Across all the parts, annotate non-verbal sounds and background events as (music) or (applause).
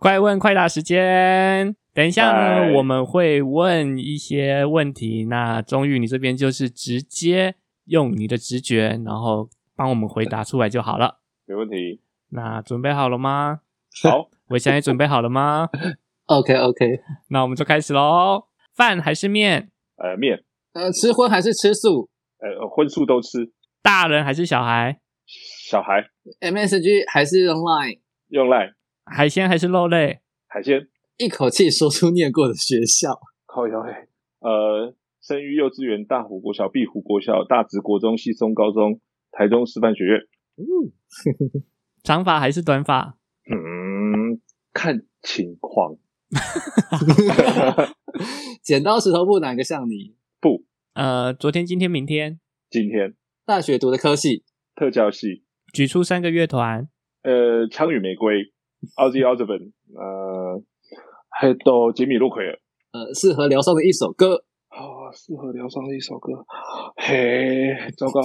快问快答时间，等一下呢，我们会问一些问题。那终于你这边就是直接用你的直觉，然后帮我们回答出来就好了。没问题。那准备好了吗？好，(laughs) 我想也准备好了吗？OK OK，那我们就开始喽。饭还是面？呃，面，呃，吃荤还是吃素呃，荤素都吃。大人还是小孩？小孩？MSG 还是 Line？用赖海鲜还是肉类？海鲜，一口气说出念过的学校。靠腰嘞。呃，生于幼稚园、大湖国小、碧湖国小、大直国中、西松高中、台中师范学院。长发还是短发？嗯，看情况。(laughs) 剪刀石头布哪个像你？不，呃，昨天、今天、明天，今天大学读的科系，特教系，举出三个乐团。呃，枪与玫瑰，Ozzy Osbourne，呃，还有杰米洛奎尔。呃，适合疗伤的一首歌。哦，适合疗伤的一首歌。嘿，糟糕。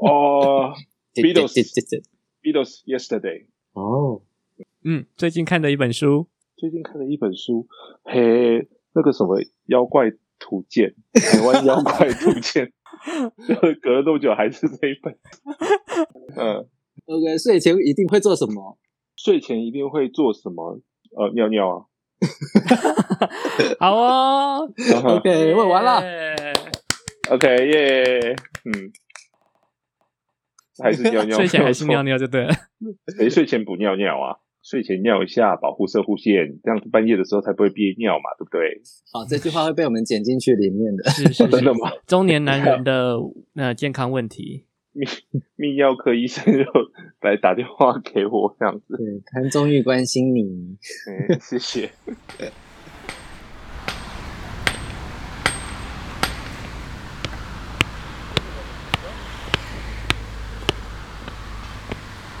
哦 (laughs) Beatles 这这这，Beatles Yesterday。哦，嗯，最近看的一本书。最近看的一本书，嘿，那个什么《妖怪图鉴》，台湾妖怪图鉴，(laughs) 隔了多久还是这一本。(laughs) 嗯，OK，睡前一定会做什么？睡前一定会做什么？呃，尿尿啊。(laughs) 好哦 (laughs) OK，(laughs) 问完了。OK 耶，嗯，还是尿尿，睡前还是尿尿。就对了。谁睡前不尿尿啊？睡前尿一下，保护射护线，这样子半夜的时候才不会憋尿嘛，对不对？好，这句话会被我们剪进去里面的。是是是真的吗？中年男人的呃健康问题。泌泌尿科医生就来打电话给我，这样子。对，谭宗玉关心你。(laughs) 嗯，谢谢。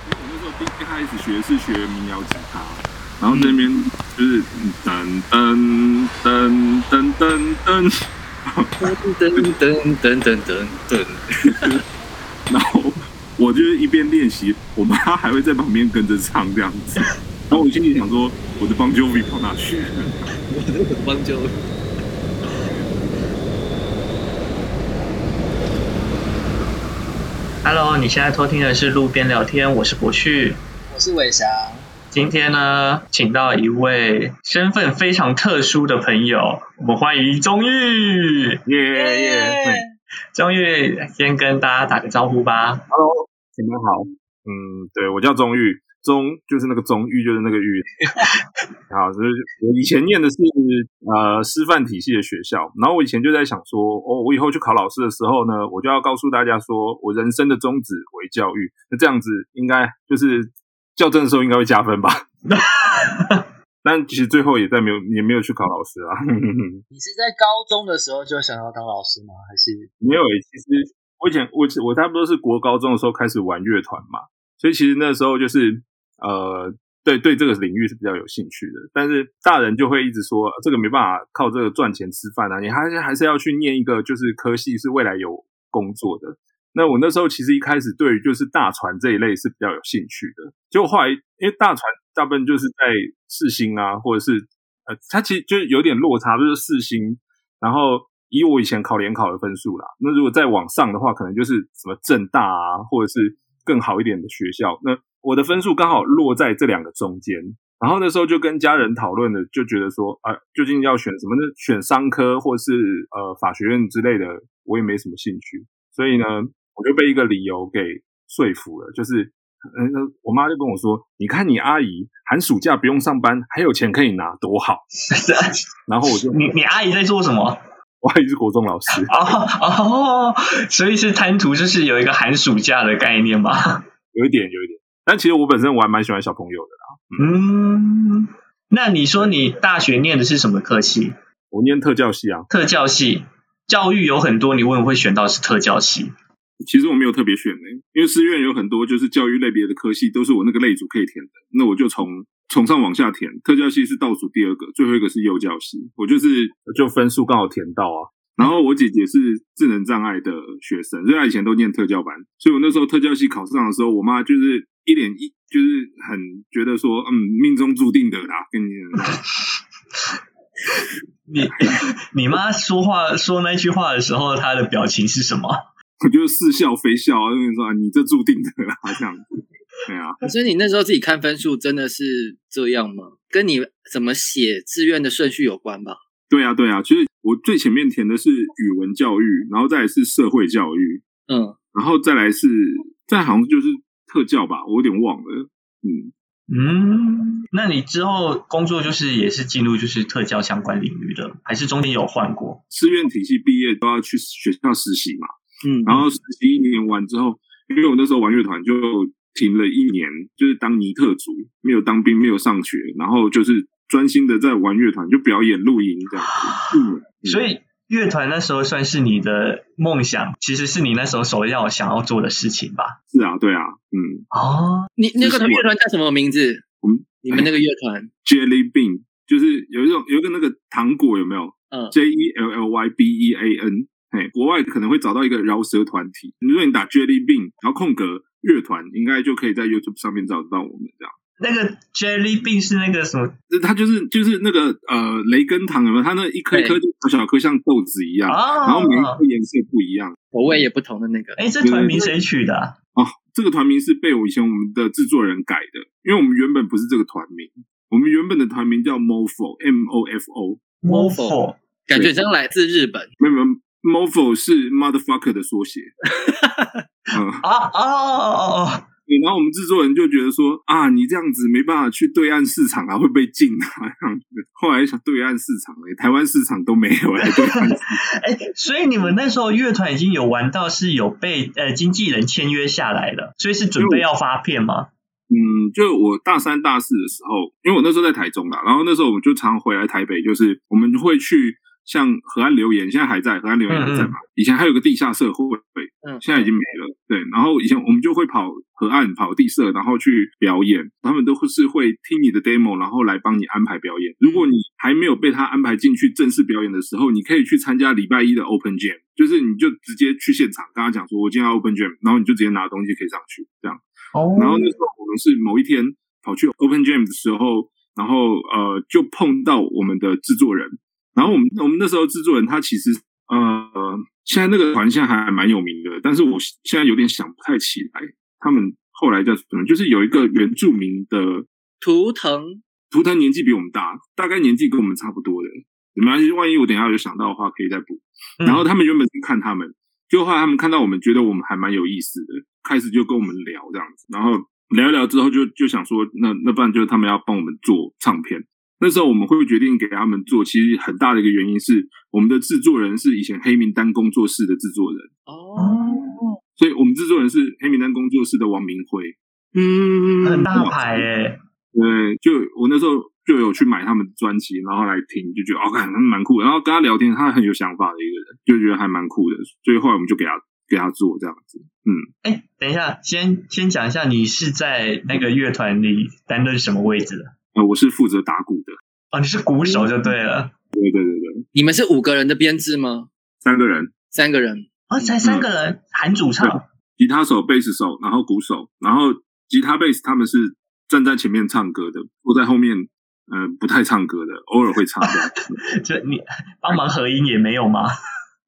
我那时候第一开始学是学民谣吉他，然后那边就是噔噔噔噔噔噔，噔噔噔噔噔噔噔。然后我就是一边练习，我妈还会在旁边跟着唱这样子。(laughs) 然后我心里想说，我的邦 Jovi 跑哪去了？我的帮就 Hello，你现在偷听的是路边聊天，我是博旭。我是伟翔。今天呢，请到一位身份非常特殊的朋友，我们欢迎钟玉。耶耶！钟玉先跟大家打个招呼吧。Hello，你们好。嗯，对我叫钟玉，钟就是那个钟，玉就是那个玉。(laughs) 好，就是我以前念的是呃师范体系的学校，然后我以前就在想说，哦，我以后去考老师的时候呢，我就要告诉大家说我人生的宗旨为教育，那这样子应该就是校正的时候应该会加分吧。(laughs) 但其实最后也在没有也没有去考老师啊，(laughs) 你是在高中的时候就想要当老师吗？还是没有诶、其实我以前我我差不多是国高中的时候开始玩乐团嘛，所以其实那时候就是呃，对对这个领域是比较有兴趣的。但是大人就会一直说这个没办法靠这个赚钱吃饭啊，你还是还是要去念一个就是科系是未来有工作的。那我那时候其实一开始对于就是大船这一类是比较有兴趣的，结果后来因为大船大部分就是在四星啊，或者是呃，它其实就是有点落差，就是四星，然后以我以前考联考的分数啦，那如果再往上的话，可能就是什么正大啊，或者是更好一点的学校。那我的分数刚好落在这两个中间，然后那时候就跟家人讨论的，就觉得说啊，究竟要选什么呢？选商科或是呃法学院之类的，我也没什么兴趣，所以呢，我就被一个理由给说服了，就是。嗯，我妈就跟我说：“你看你阿姨寒暑假不用上班，还有钱可以拿，多好。(laughs) ”然后我就，你你阿姨在做什么？(laughs) 我阿姨是国中老师，哦哦，所以是贪图就是有一个寒暑假的概念吧？(laughs) 有一点，有一点。但其实我本身我还蛮喜欢小朋友的啦。嗯，那你说你大学念的是什么科系？我念特教系啊，特教系。教育有很多，你为什么会选到是特教系？其实我没有特别选的、因为师院有很多就是教育类别的科系，都是我那个类组可以填的。那我就从从上往下填，特教系是倒数第二个，最后一个是幼教系。我就是就分数刚好填到啊。然后我姐姐是智能障碍的学生，所以她以前都念特教班，所以我那时候特教系考上的时候，我妈就是一脸一就是很觉得说，嗯，命中注定的啦，跟你讲。你你妈说话说那句话的时候，她的表情是什么？我就似笑非笑啊，跟你说，啊你这注定的啦，这样子。对啊，所以你那时候自己看分数真的是这样吗？跟你怎么写志愿的顺序有关吧？对啊，对啊。其实我最前面填的是语文教育，然后再来是社会教育，嗯，然后再来是再好像就是特教吧，我有点忘了。嗯，嗯，那你之后工作就是也是进入就是特教相关领域的，还是中间有换过？志愿体系毕业都要去学校实习嘛，嗯，然后实习一年完之后，因为我那时候玩乐团就停了一年，就是当尼特族，没有当兵，没有上学，然后就是专心的在玩乐团，就表演、录音这样子。(laughs) 嗯，所以乐团那时候算是你的梦想，其实是你那时候首要想要做的事情吧？是啊，对啊，嗯哦，你那个乐团叫什么名字？我们你们那个乐团，，(laughs) Jelly Bean 就是有一种有一个那个糖果有没有嗯，？J E L L Y B E A N，嘿，国外可能会找到一个饶舌团体。如果你打 Jelly Bean，然后空格乐团，应该就可以在 YouTube 上面找得到我们这样。那个 Jelly Bean 是那个什么这它就是就是那个呃雷根糖有没有？它那一颗一颗就小小颗像豆子一样，啊？然后每一颗颜色不一样。口味也不同的那个。哎，这团名谁取的啊？哦，这个团名是被我以前我们的制作人改的，因为我们原本不是这个团名，我们原本的团名叫 Mofo，M O F O，Mofo 感觉像来自日本。没有没有，Mofo 是 motherfucker 的缩写。(laughs) 嗯，啊哦哦哦对然后我们制作人就觉得说啊，你这样子没办法去对岸市场啊，会被禁啊这样子。后来想对岸市场嘞，台湾市场都没有来对岸市场。(laughs) 哎，所以你们那时候乐团已经有玩到是有被呃经纪人签约下来了，所以是准备要发片吗？嗯，就我大三、大四的时候，因为我那时候在台中啦，然后那时候我们就常回来台北，就是我们会去像河岸留言，现在还在，河岸留言还在嘛。以前还有个地下社会，嗯现在已经没了。对，然后以前我们就会跑河岸、跑地社，然后去表演，他们都是会听你的 demo，然后来帮你安排表演。如果你还没有被他安排进去正式表演的时候，你可以去参加礼拜一的 Open Jam，就是你就直接去现场跟他讲说，我今天要 Open Jam，然后你就直接拿东西可以上去，这样。哦然后那时候我们是某一天跑去 Open Jam 的时候，然后呃就碰到我们的制作人，然后我们我们那时候制作人他其实呃现在那个团现在还蛮有名的，但是我现在有点想不太起来他们后来叫什么，就是有一个原住民的图腾图腾年纪比我们大，大概年纪跟我们差不多的，没关系，万一我等一下有想到的话可以再补。嗯然后他们原本是看他们，就后来他们看到我们，觉得我们还蛮有意思的，开始就跟我们聊这样子，然后聊一聊之后就就想说，那那不然就是他们要帮我们做唱片。那时候我们会决定给他们做，其实很大的一个原因是我们的制作人是以前黑名单工作室的制作人，哦，所以我们制作人是黑名单工作室的王明辉。嗯，很大牌哎，对，就我那时候就有去买他们的专辑，然后来听，就觉得哦，看他蛮酷的。然后跟他聊天，他很有想法的一个人，就觉得还蛮酷的。所以后来我们就给他给他做这样子。嗯，哎，等一下，先先讲一下，你是在那个乐团里担任什么位置的？呃，我是负责打鼓的。哦，你是鼓手就对了。对对对对，你们是五个人的编制吗？三个人，三个人？哦，才三个人，含主唱。吉他手、贝斯手，然后鼓手，然后吉他、贝斯他们是站在前面唱歌的，坐在后面。呃，不太唱歌的，偶尔会唱的。(laughs) 就你帮忙合音也没有吗？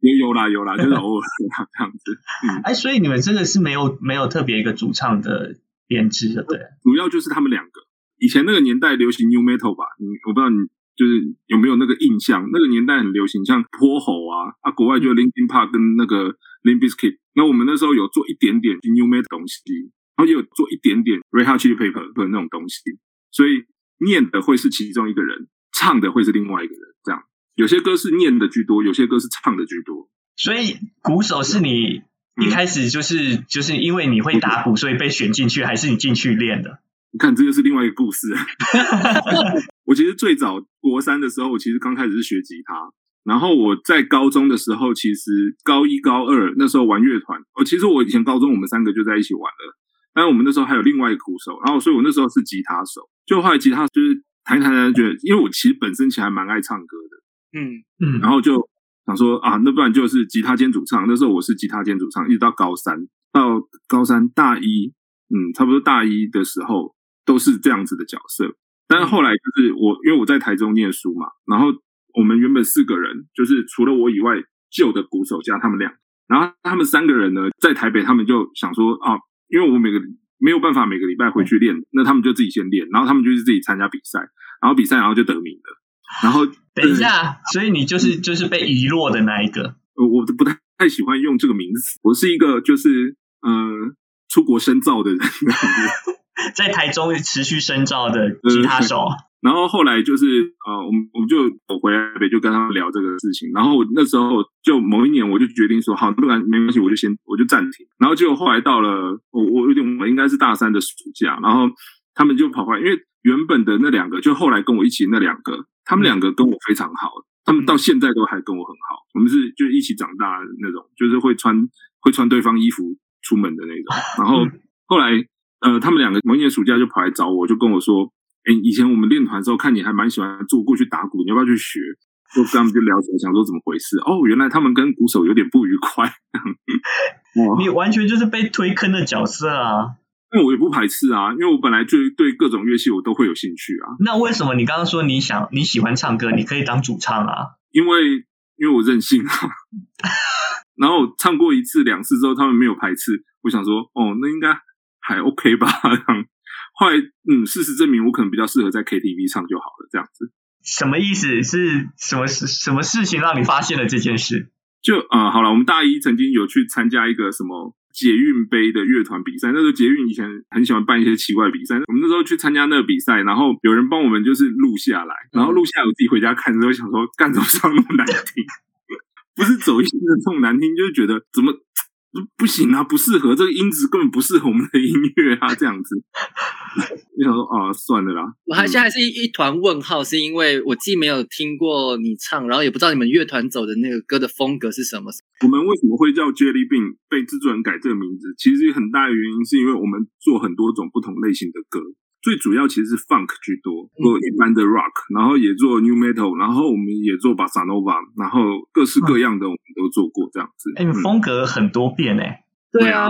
也有啦有啦，就是偶尔啦这样子。嗯，哎，所以你们真的是没有没有特别一个主唱的编制的，对？主要就是他们两个。以前那个年代流行 New Metal 吧，你我不知道你就是有没有那个印象？那个年代很流行，像泼猴啊，啊，国外就 Linkin Park 跟那个 Limp Bizkit。那我们那时候有做一点点 New Metal 东西，然后也有做一点点 Red Hot Chili Pepper 的那种东西，所以念的会是其中一个人，唱的会是另外一个人，这样。有些歌是念的居多，有些歌是唱的居多。所以鼓手是你一开始就是就是因为你会打鼓，所以被选进去，还是你进去练的？你看，这就是另外一个故事。(laughs) 我其实最早国三的时候，我其实刚开始是学吉他，然后我在高中的时候，其实高一高二那时候玩乐团，哦，其实我以前高中我们三个就在一起玩了，但是我们那时候还有另外一个鼓手，然后所以我那时候是吉他手，就后来吉他就是弹一弹弹，觉得因为我其实本身其实还蛮爱唱歌的，嗯，嗯，然后就想说啊，那不然就是吉他兼主唱。那时候我是吉他兼主唱，一直到高三，到高三大一嗯，差不多大一的时候都是这样子的角色。但是后来就是我，因为我在台中念书嘛，然后我们原本四个人，就是除了我以外，旧的鼓手加他们俩，然后他们三个人呢，在台北，他们就想说啊，因为我每个没有办法每个礼拜回去练，那他们就自己先练，然后他们就是自己参加比赛，然后比赛然后就得名了。然后等一下，所以你就是就是被遗落的那一个。我我不太太喜欢用这个名词，我是一个就是呃出国深造的人。(laughs) (laughs) 在台中持续深造的吉他手，然后后来就是呃，我们我们就我回来北就跟他们聊这个事情，然后那时候就某一年我就决定说，好，不然没关系，我就先我就暂停。然后结果后来到了我我有点我应该是大三的暑假，然后他们就跑过来，因为原本的那两个就后来跟我一起那两个，他们两个跟我非常好，他们到现在都还跟我很好，我们是就一起长大的那种，就是会穿会穿对方衣服出门的那种。然后后来。呃，他们两个某一年暑假就跑来找我，就跟我说：“哎，以前我们练团的时候，看你还蛮喜欢做过去打鼓，你要不要去学？”就跟他们就聊起来，想说怎么回事。哦，原来他们跟鼓手有点不愉快。(laughs) 你完全就是被推坑的角色啊！那我也不排斥啊，因为我本来就对各种乐器我都会有兴趣啊。那为什么你刚刚说你想你喜欢唱歌，你可以当主唱啊？因为因为我任性啊。(laughs) 然后唱过一次两次之后，他们没有排斥，我想说，哦，那应该。还 OK 吧，(laughs) 后来嗯，事实证明我可能比较适合在 KTV 唱就好了，这样子。什么意思？是什么事？什么事情让你发现了这件事？就啊，好了，我们大一曾经有去参加一个什么捷运杯的乐团比赛，那时候捷运以前很喜欢办一些奇怪比赛，我们那时候去参加那个比赛，然后有人帮我们就是录下来，然后录下来我自己回家看的时候想说，干怎么唱那么难听？(laughs) 不是走音的这种难听，就是觉得怎么。不行啊，不适合这个音质，根本不适合我们的音乐啊，这样子。你 (laughs) 想说啊，算了啦。我还现在是一一团问号，是因为我既没有听过你唱，然后也不知道你们乐团走的那个歌的风格是什么。我们为什么会叫 Jelly Bean 被制作人改这个名字？其实很大的原因是因为我们做很多种不同类型的歌。最主要其实是 funk 居多，做一般的 rock，然后也做 new metal，然后我们也做 bossa nova，然后各式各样的我们都做过这样子。哎，风格很多变哎。对啊，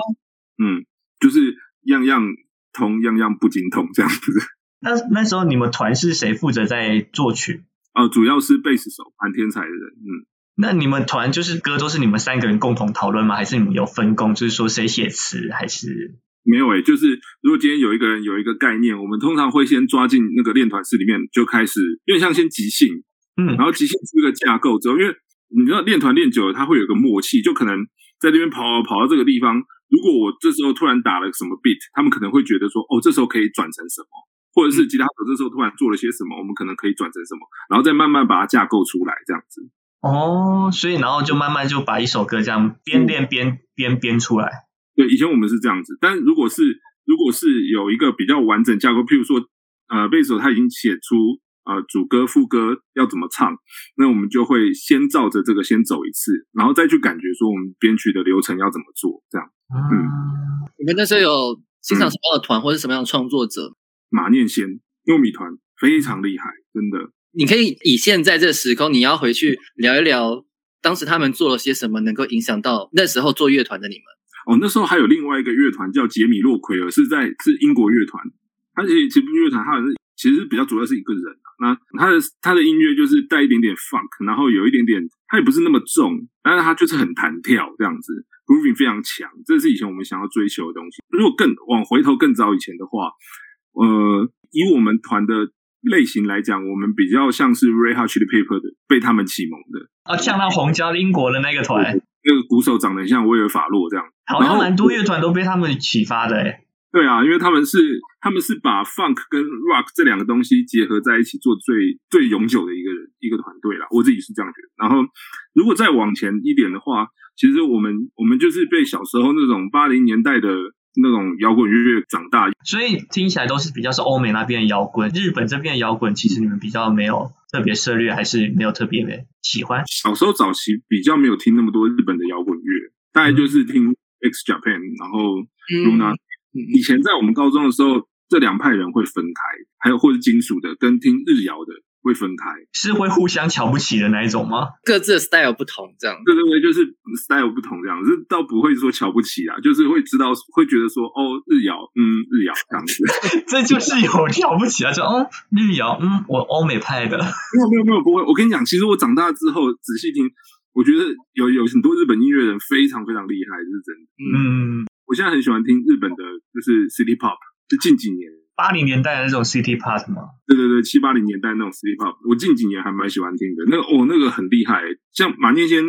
嗯，就是样样通，样样不精通这样子。那那时候你们团是谁负责在作曲？哦，主要是贝斯手，蛮天才的人。嗯，那你们团就是歌都是你们三个人共同讨论吗？还是你们有分工？就是说谁写词还是？没有诶，就是如果今天有一个人有一个概念，我们通常会先抓进那个练团室里面，就开始有点像先即兴，嗯，然后即兴出一个架构之后，因为你知道练团练久了，他会有个默契，就可能在那边跑跑到这个地方，如果我这时候突然打了什么 beat，他们可能会觉得说，哦，这时候可以转成什么，或者是吉他手这时候突然做了些什么，我们可能可以转成什么，然后再慢慢把它架构出来，这样子。哦，所以然后就慢慢就把一首歌这样边练边边编出来。对，以前我们是这样子，但如果是如果是有一个比较完整架构，譬如说，呃，贝斯手他已经写出呃主歌副歌要怎么唱，那我们就会先照着这个先走一次，然后再去感觉说我们编曲的流程要怎么做，这样。嗯，你们那时候有欣赏什么样的团，或者什么样的创作者？马念先糯米团非常厉害，真的。你可以以现在这个时空，你要回去聊一聊当时他们做了些什么，能够影响到那时候做乐团的你们。哦，那时候还有另外一个乐团叫杰米洛奎尔，是在是英国乐团。他其实其实乐团，他是其实比较主要是一个人。那他的他的音乐就是带一点点 funk，然后有一点点，他也不是那么重，但是他就是很弹跳这样子，grooving 非常强。这是以前我们想要追求的东西。如果更往回头更早以前的话，呃，以我们团的类型来讲，我们比较像是 Ray Hutch 的 Paper 的，被他们启蒙的。啊，像那红椒英国的那个团。那个鼓手长得像威尔法洛这样，好像蛮多乐团都被他们启发的诶。对啊，因为他们是他们是把 funk 跟 rock 这两个东西结合在一起做最最永久的一个人一个团队啦。我自己是这样觉得。然后如果再往前一点的话，其实我们我们就是被小时候那种八零年代的那种摇滚乐长大，所以听起来都是比较是欧美那边的摇滚，日本这边的摇滚其实你们比较没有。特别涉猎还是没有特别的喜欢。小时候早期比较没有听那么多日本的摇滚乐，大概就是听 X Japan，然后 Luna。以前在我们高中的时候，这两派人会分开，还有或者金属的跟听日摇的会分开。是会互相瞧不起的那一种吗？各自的 style 不同，这样。对对对，就是 style 不同这样子，倒不会说瞧不起啊，就是会知道会觉得说哦日谣，嗯日谣这样子。(laughs) 这就是有瞧不起啊，就哦日谣，嗯我欧美派的，没有没有没有不会，我跟你讲，其实我长大之后仔细听，我觉得有有很多日本音乐人非常非常厉害，这是真的。嗯，我现在很喜欢听日本的，就是 City Pop，就近几年。八零年代的那种 City Pop 吗？对对对，七八零年代那种 City Pop，我近几年还蛮喜欢听的。那个哦，那个很厉害。像马念先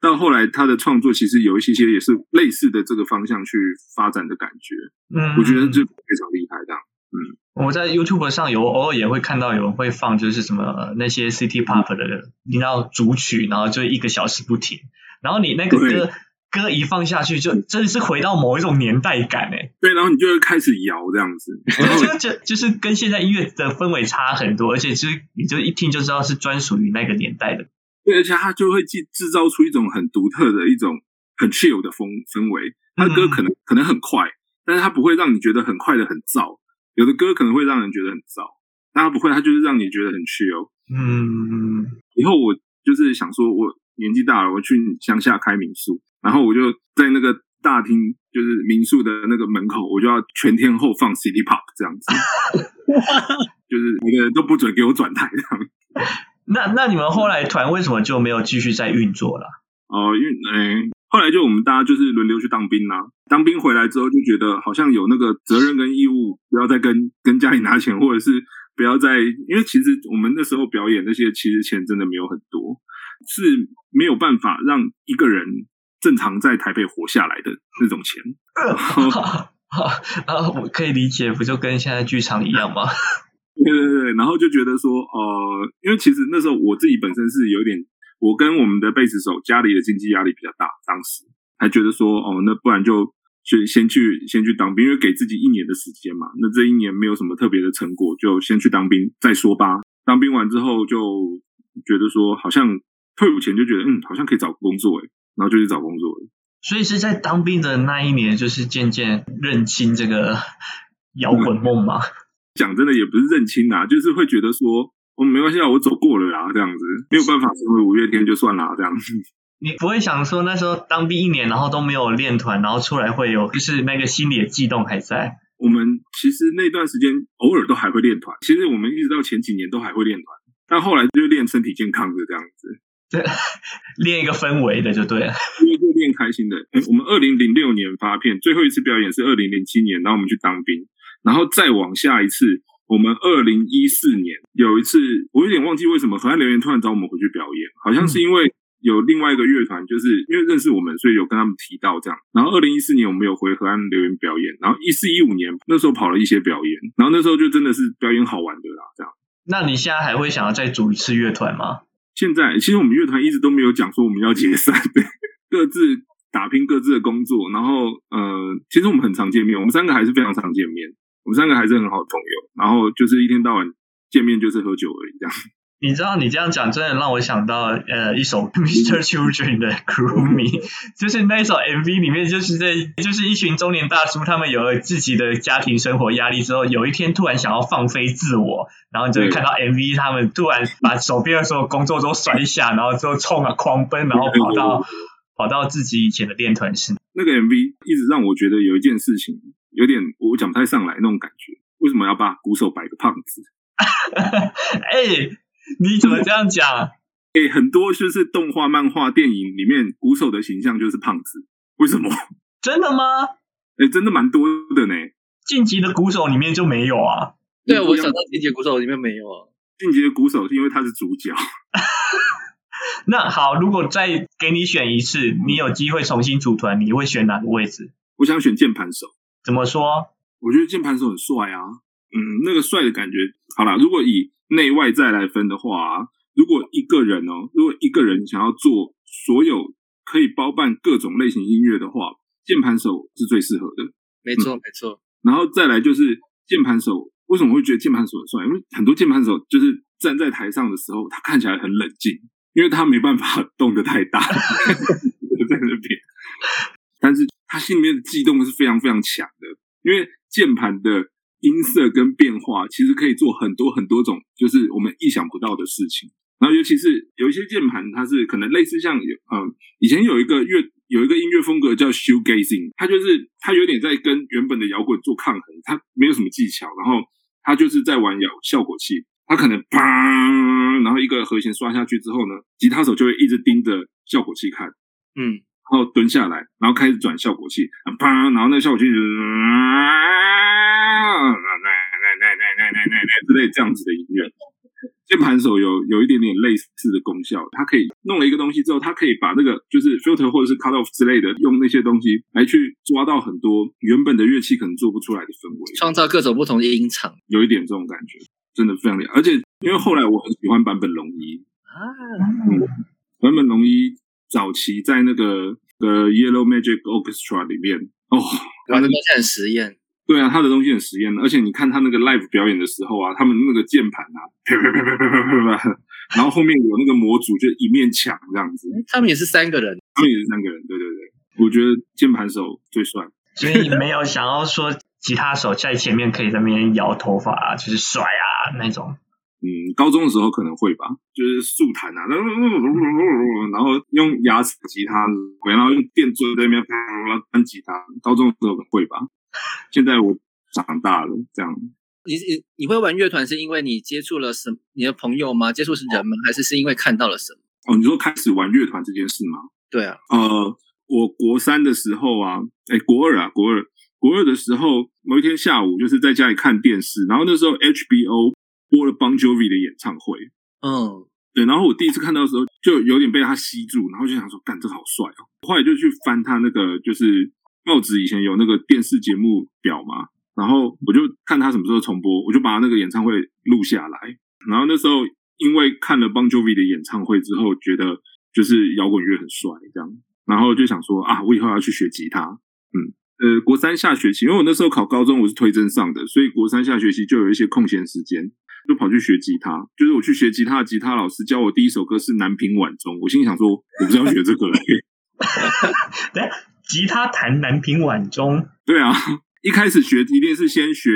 到后来他的创作，其实有一些些也是类似的这个方向去发展的感觉。嗯，我觉得就非常厉害，这样。嗯，我在 YouTube 上有偶尔也会看到有人会放，就是什么那些 City Pop 的，你知道主曲，然后就一个小时不停，然后你那个歌。歌一放下去，就真的是回到某一种年代感诶。对，然后你就会开始摇这样子，就就就是跟现在音乐的氛围差很多，而且就是你就一听就知道是专属于那个年代的。对，而且它就会制制造出一种很独特的一种很 chill 的风氛围。它的歌可能可能很快，但是它不会让你觉得很快的很燥。有的歌可能会让人觉得很燥，但它不会，它就是让你觉得很 chill。嗯，以后我就是想说，我年纪大了，我去乡下开民宿。然后我就在那个大厅，就是民宿的那个门口，我就要全天候放 City Pop 这样子，(laughs) 就是每个人都不准给我转台这样。(laughs) 那那你们后来团为什么就没有继续在运作了？哦，因为诶，后来就我们大家就是轮流去当兵啦。当兵回来之后，就觉得好像有那个责任跟义务，不要再跟跟家里拿钱，或者是不要再，因为其实我们那时候表演那些，其实钱真的没有很多，是没有办法让一个人。正常在台北活下来的那种钱，(laughs) 啊，我可以理解，不就跟现在剧场一样吗？(laughs) 对对对，然后就觉得说，呃，因为其实那时候我自己本身是有点，我跟我们的贝斯手家里的经济压力比较大，当时还觉得说，哦，那不然就就先去先去当兵，因为给自己一年的时间嘛，那这一年没有什么特别的成果，就先去当兵再说吧。当兵完之后就觉得说，好像退伍前就觉得，嗯，好像可以找工作，诶然后就去找工作了，所以是在当兵的那一年，就是渐渐认清这个摇滚梦嘛。(laughs) 讲真的，也不是认清啊，就是会觉得说，我没关系啊，我走过了啦，这样子没有办法成为五月天就算啦，这样子。(laughs) 你不会想说那时候当兵一年，然后都没有练团，然后出来会有，就是那个心里的悸动还在。我们其实那段时间偶尔都还会练团，其实我们一直到前几年都还会练团，但后来就练身体健康的这样子。对，练一个氛围的就对了，因为就练开心的。我们二零零六年发片，最后一次表演是二零零七年，然后我们去当兵，然后再往下一次，我们二零一四年有一次，我有点忘记为什么，河岸留言突然找我们回去表演，好像是因为有另外一个乐团，就是因为认识我们，所以有跟他们提到这样。然后二零一四年我们有回河岸留言表演，然后一四一五年那时候跑了一些表演，然后那时候就真的是表演好玩的啦，这样。那你现在还会想要再组一次乐团吗？现在其实我们乐团一直都没有讲说我们要解散，(laughs) 各自打拼各自的工作。然后呃，其实我们很常见面，我们三个还是非常常见面，我们三个还是很好的朋友。然后就是一天到晚见面就是喝酒而已，这样。你知道你这样讲，真的让我想到呃一首 (laughs) Mr. Children 的 Crew Me，(laughs) 就是那一首 MV 里面，就是在就是一群中年大叔，他们有了自己的家庭生活压力之后，有一天突然想要放飞自我，然后你就会看到 MV 他们突然把手边的所有工作都摔下，然后之后冲啊狂奔，然后跑到 (laughs) 跑到自己以前的练团室。那个 MV 一直让我觉得有一件事情有点我讲不太上来那种感觉，为什么要把鼓手摆个胖子？哎。(laughs) 你怎么这样讲？(laughs) 诶，很多就是动画、漫画、电影里面鼓手的形象就是胖子，为什么？真的吗？诶，真的蛮多的呢。晋级的鼓手里面就没有啊？对，我想到晋级鼓手里面没有啊。晋级的鼓手是因为他是主角。(laughs) 那好，如果再给你选一次，你有机会重新组团，你会选哪个位置？我想选键盘手。怎么说？我觉得键盘手很帅啊。嗯，那个帅的感觉。好啦，如果以内外在来分的话，如果一个人哦，如果一个人想要做所有可以包办各种类型音乐的话，键盘手是最适合的。没错，没错。然后再来就是键盘手，为什么会觉得键盘手很帅？因为很多键盘手就是站在台上的时候，他看起来很冷静，因为他没办法动得太大，(laughs) 在那边。但是他心里面的悸动是非常非常强的，因为键盘的音色跟变化，其实可以做很多很多种，就是我们意想不到的事情。然后尤其是有一些键盘，它是可能类似像有呃，以前有一个乐有一个音乐风格叫 shoegazing，它就是它有点在跟原本的摇滚做抗衡，它没有什么技巧，然后它就是在玩摇效果器，它可能砰，然后一个和弦刷下去之后呢，吉他手就会一直盯着效果器看，嗯，然后蹲下来，然后开始转效果器，啪，然后那个效果器就是之类这样子的音乐。键盘手有有一点点类似的功效，它可以弄了一个东西之后，它可以把那个就是 filter 或者是 cut off 之类的，用那些东西来去抓到很多原本的乐器可能做不出来的氛围，创造各种不同的音场有一点这种感觉，真的非常厉害。而且因为后来我很喜欢坂本龙一，啊。坂本龙一早期在那个呃 Yellow Magic Orchestra 里面，哦，他那个玩的东西很实验，对啊，他的东西很实验，而且你看他那个 live 表演的时候啊，他们那个键盘啊，啪啪啪啪啪啪啪啪，然后后面有那个模组，就一面墙这样子，他们也是三个人，他们也是三个人，对对对，我觉得键盘手最帅。所以没有想要说吉他手在前面可以在那边摇头发啊，就是甩啊那种。嗯，高中的时候可能会吧，就是速弹啊，然后 (laughs) 用牙齿吉他，然后用电钻在那边弹吉他。高中的时候会吧，现在我长大了，这样。你你你会玩乐团是因为你接触了什么？你的朋友吗？接触是人吗？还是是因为看到了什么？哦，你说开始玩乐团这件事吗？对啊，呃，我国三的时候啊，哎，国二啊，国二，国二的时候，某一天下午就是在家里看电视，然后那时候 HBO 播了 Bon Jovi 的演唱会，嗯，对，然后我第一次看到的时候，就有点被他吸住，然后就想说，干，这个好帅哦。后来就去翻他那个，就是报纸以前有那个电视节目表嘛，然后我就看他什么时候重播，我就把他那个演唱会录下来。然后那时候因为看了 Bon Jovi 的演唱会之后，觉得就是摇滚乐很帅，这样，然后就想说啊，我以后要去学吉他。嗯，呃，国三下学期，因为我那时候考高中，我是推甄上的，所以国三下学期就有一些空闲时间。就跑去学吉他，就是我去学吉他的吉他老师教我第一首歌是《南屏晚钟》，我心里想说，我不是要学这个嘞。(laughs) 对，吉他弹南屏晚钟，(laughs) 对啊，一开始学一定是先学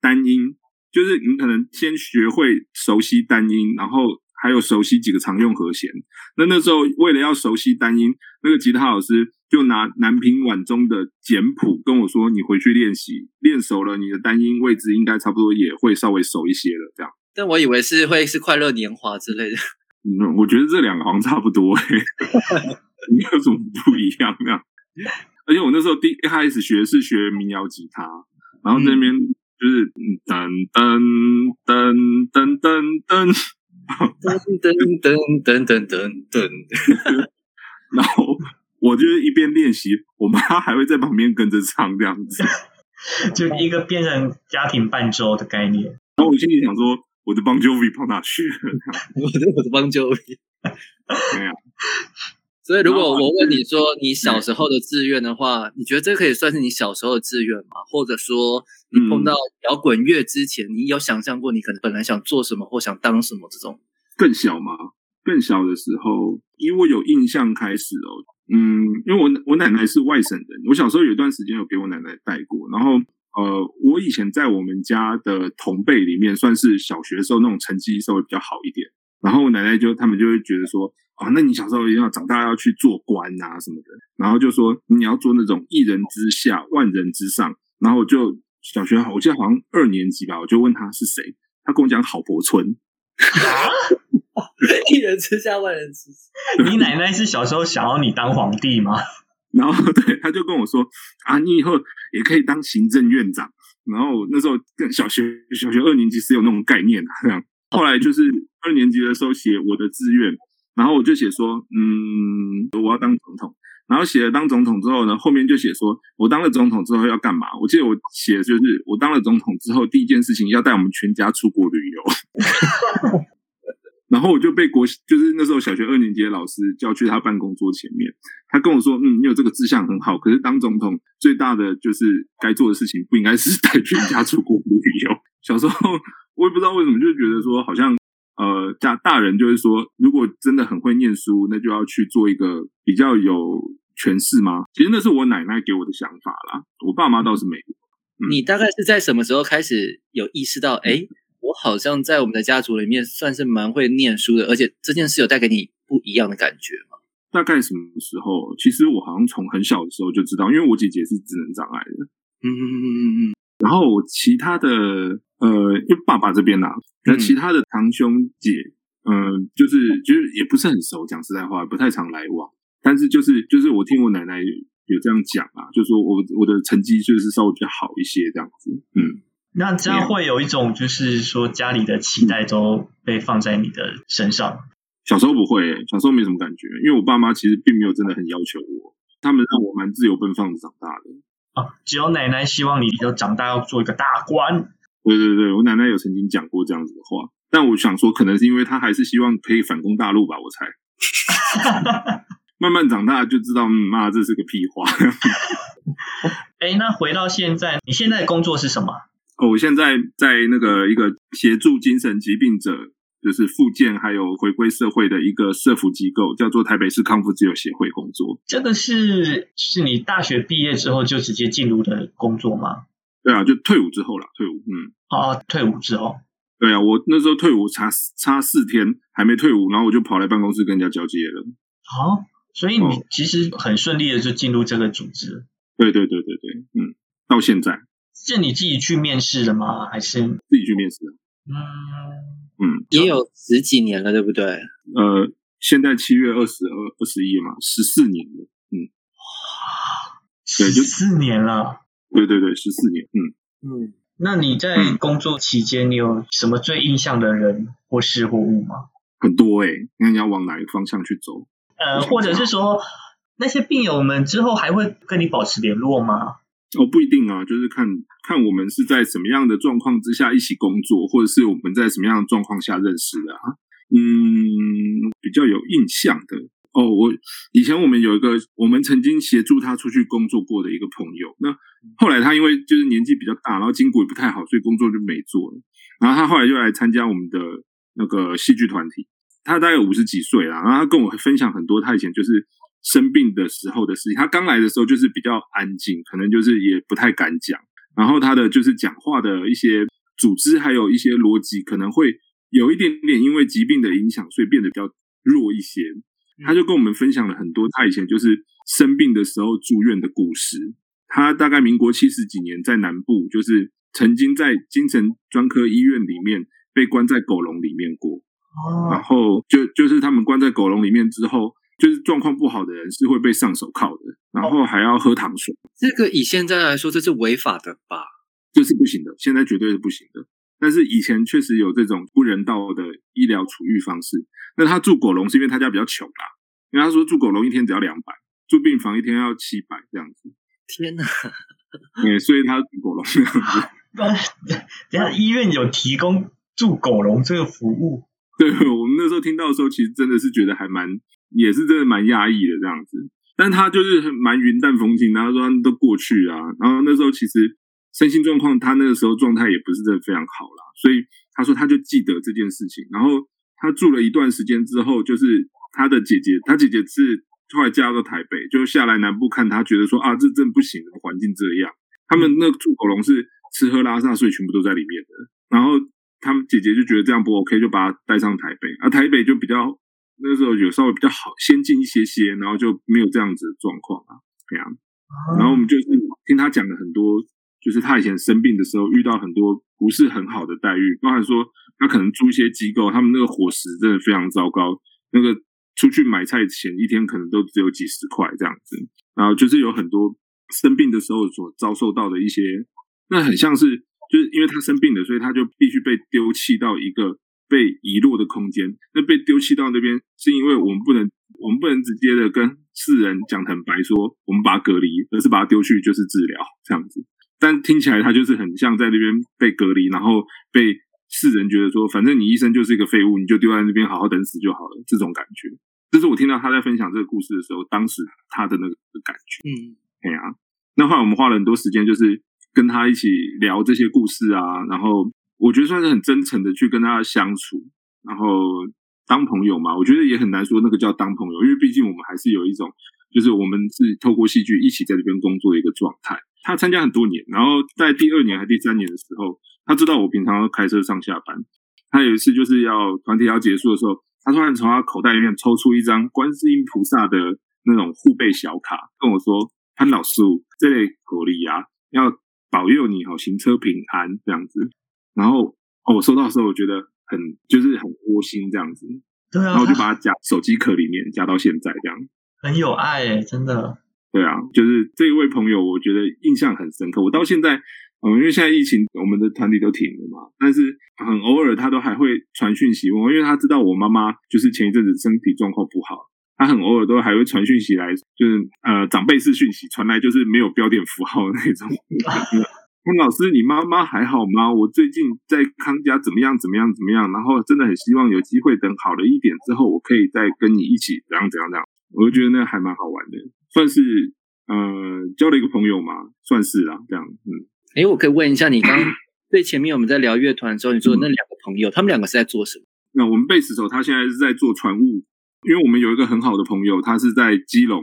单音，就是你可能先学会熟悉单音，然后还有熟悉几个常用和弦。那那时候为了要熟悉单音，那个吉他老师就拿南屏晚钟的简谱跟我说：“你回去练习，练熟了，你的单音位置应该差不多也会稍微熟一些了。”这样。但我以为是会是快乐年华之类的。嗯，我觉得这两个好像差不多诶、(laughs) 没有什么不一样那样。而且我那时候第一开始学是学民谣吉他，然后那边就是噔噔噔噔噔噔，噔噔噔噔噔噔噔，然后我就是一边练习，我妈 (laughs) 还会在旁边跟着唱这样子。(laughs) 就一个变成家庭伴奏的概念。然后我心里想说，我的 Bon Jovi 跑哪去了？我的我的邦就。对啊，(laughs) 所以如果我问你说你小时候的志愿的话，你觉得这可以算是你小时候的志愿吗？或者说你碰到摇滚乐之前，你有想象过你可能本来想做什么或想当什么这种？更小吗？更小的时候，以我有印象开始哦，嗯，因为我我奶奶是外省人，我小时候有一段时间有给我奶奶带过，然后呃，我以前在我们家的同辈里面，算是小学的时候那种成绩稍微比较好一点，然后我奶奶就他们就会觉得说，啊，那你小时候一定要长大要去做官啊什么的，然后就说你要做那种一人之下万人之上，然后就小学我记得好像二年级吧，我就问他是谁，他跟我讲郝柏村。(laughs) 一人之下，万人之上。(laughs) 你奶奶是小时候想要你当皇帝吗？(laughs) 然后对，他就跟我说啊，你以后也可以当行政院长。然后那时候跟小学小学二年级是有那种概念的，这样。后来就是二年级的时候写我的志愿，然后我就写说，嗯，我要当总统。然后写了当总统之后呢，后面就写说我当了总统之后要干嘛？我记得我写的就是我当了总统之后第一件事情要带我们全家出国旅游。(laughs) 然后我就被国就是那时候小学二年级的老师叫去他办公桌前面，他跟我说：“嗯，你有这个志向很好，可是当总统最大的就是该做的事情不应该是 (laughs) 带全家出国旅游。”小时候我也不知道为什么，就觉得说好像呃大大人就是说，如果真的很会念书，那就要去做一个比较有权势吗？其实那是我奶奶给我的想法啦，我爸妈倒是没有。你大概是在什么时候开始有意识到，哎，我好像在我们的家族里面算是蛮会念书的，而且这件事有带给你不一样的感觉吗？大概什么时候？其实我好像从很小的时候就知道，因为我姐姐是智能障碍的，嗯嗯嗯嗯嗯，然后其他的呃，因为爸爸这边呐、那嗯其他的堂兄姐，嗯、就是就是也不是很熟，讲实在话，不太常来往。但是就是就是我听我奶奶有有这样讲啊，就说我我的成绩就是稍微比较好一些这样子，嗯。那这样会有一种就是说家里的期待都被放在你的身上。小时候不会、欸，小时候没什么感觉，因为我爸妈其实并没有真的很要求我，他们让我蛮自由奔放的长大的。啊，只有奶奶希望你以后长大要做一个大官。对对对，我奶奶有曾经讲过这样子的话，但我想说，可能是因为她还是希望可以反攻大陆吧，我猜。(laughs) 慢慢长大就知道，嗯，妈，这是个屁话。哎，那回到现在，你现在的工作是什么？哦，我现在在那个一个协助精神疾病者，就是复健还有回归社会的一个社福机构，叫做台北市康复自由协会工作。这个是是你大学毕业之后就直接进入的工作吗？对啊，就退伍之后了，退伍，嗯。哦，退伍之后。对啊，我那时候退伍差差四天还没退伍，然后我就跑来办公室跟人家交接了。好、所以你哦其实很顺利的就进入这个组织了。对对对对对，嗯，到现在是你自己去面试的吗？还是自己去面试了，嗯？嗯，也有十几年了，对不对？呃，现在七月二十二二十一嘛，十四年了，嗯，对就十四年了。对对对，十四年，嗯，嗯，那你在工作期间，你有什么最印象的人或事或物吗？很多哎、欸，那你要往哪个方向去走？呃，或者是说那些病友们之后还会跟你保持联络吗？哦，不一定啊，就是看看我们是在什么样的状况之下一起工作，或者是我们在什么样的状况下认识的啊。嗯，比较有印象的哦，我以前我们有一个，我们曾经协助他出去工作过的一个朋友。那后来他因为就是年纪比较大，然后筋骨也不太好，所以工作就没做了。然后他后来就来参加我们的那个戏剧团体。他大概五十几岁啦，然后他跟我分享很多他以前就是生病的时候的事情。他刚来的时候就是比较安静，可能就是也不太敢讲。然后他的就是讲话的一些组织，还有一些逻辑，可能会有一点点因为疾病的影响，所以变得比较弱一些。他就跟我们分享了很多他以前就是生病的时候住院的故事。他大概民国七十几年在南部，就是曾经在精神专科医院里面被关在狗笼里面过。然哦，后就就是他们关在狗笼里面之后，就是状况不好的人是会被上手铐的，然后还要喝糖水，这个以现在来说，这是违法的吧？这是不行的，现在绝对是不行的。但是以前确实有这种不人道的医疗处遇方式。那他住狗笼是因为他家比较穷啦，因为他说住狗笼一天只要两百，住病房一天要七百这样子，天哪！对，所以他住狗笼这样子。(laughs) 等一下医院有提供住狗笼这个服务，对我们那时候听到的时候，其实真的是觉得还蛮，也是真的蛮压抑的这样子。但他就是很蛮云淡风轻的，他说他都过去啊。然后那时候其实身心状况，他那个时候状态也不是真的非常好啦，所以他说他就记得这件事情。然后他住了一段时间之后，就是他的姐姐，他姐姐是后来嫁到台北，就下来南部看他，觉得说啊，这真不行，环境这样。他们那住狗笼是吃喝拉撒睡全部都在里面的，然后他们姐姐就觉得这样不 OK，就把他带上台北，而、台北就比较那时候有稍微比较好先进一些些，然后就没有这样子的状况啊，这样。然后我们就是听他讲了很多，就是他以前生病的时候遇到很多不是很好的待遇，包含说他可能住一些机构，他们那个伙食真的非常糟糕，那个出去买菜钱一天可能都只有几十块这样子，然后就是有很多生病的时候所遭受到的一些，那很像是就是因为他生病了，所以他就必须被丢弃到一个被遗落的空间。那被丢弃到那边，是因为我们不能，我们不能直接的跟世人讲很白说我们把它隔离，而是把它丢去就是治疗这样子。但听起来他就是很像在那边被隔离，然后被世人觉得说，反正你医生就是一个废物，你就丢在那边好好等死就好了，这种感觉。这是我听到他在分享这个故事的时候，当时他的那个感觉。嗯，对啊，那后来我们花了很多时间，就是跟他一起聊这些故事啊，然后我觉得算是很真诚的去跟他相处，然后当朋友嘛，我觉得也很难说那个叫当朋友，因为毕竟我们还是有一种就是我们是透过戏剧一起在这边工作的一个状态。他参加很多年，然后在第二年还第三年的时候，他知道我平常要开车上下班，他有一次就是要团体要结束的时候，他突然从他口袋里面抽出一张观世音菩萨的那种护贝小卡，跟我说：“潘老师，这类狗力啊，要保佑你好行车平安这样子。”然后哦，我收到的时候，我觉得很就是很窝心这样子，对啊，然后我就把它夹手机壳里面，夹到现在这样。很有爱诶，真的。对啊，就是这一位朋友，我觉得印象很深刻。我到现在，嗯，因为现在疫情，我们的团体都停了嘛，但是很偶尔他都还会传讯息问我，因为他知道我妈妈就是前一阵子身体状况不好，他很偶尔都还会传讯息来，就是呃长辈式讯息传来，就是没有标点符号的那种。(laughs) 潘老师，你妈妈还好吗？我最近在康家怎么样？怎么样？怎么样？然后真的很希望有机会等好了一点之后，我可以再跟你一起怎样怎样怎样。我就觉得那还蛮好玩的，算是呃交了一个朋友嘛，算是啦，这样嗯。哎，我可以问一下，你刚最前面我们在聊乐团的时候，你说的那两个朋友，他们两个是在做什么？那我们贝斯手他现在是在做船务，因为我们有一个很好的朋友，他是在基隆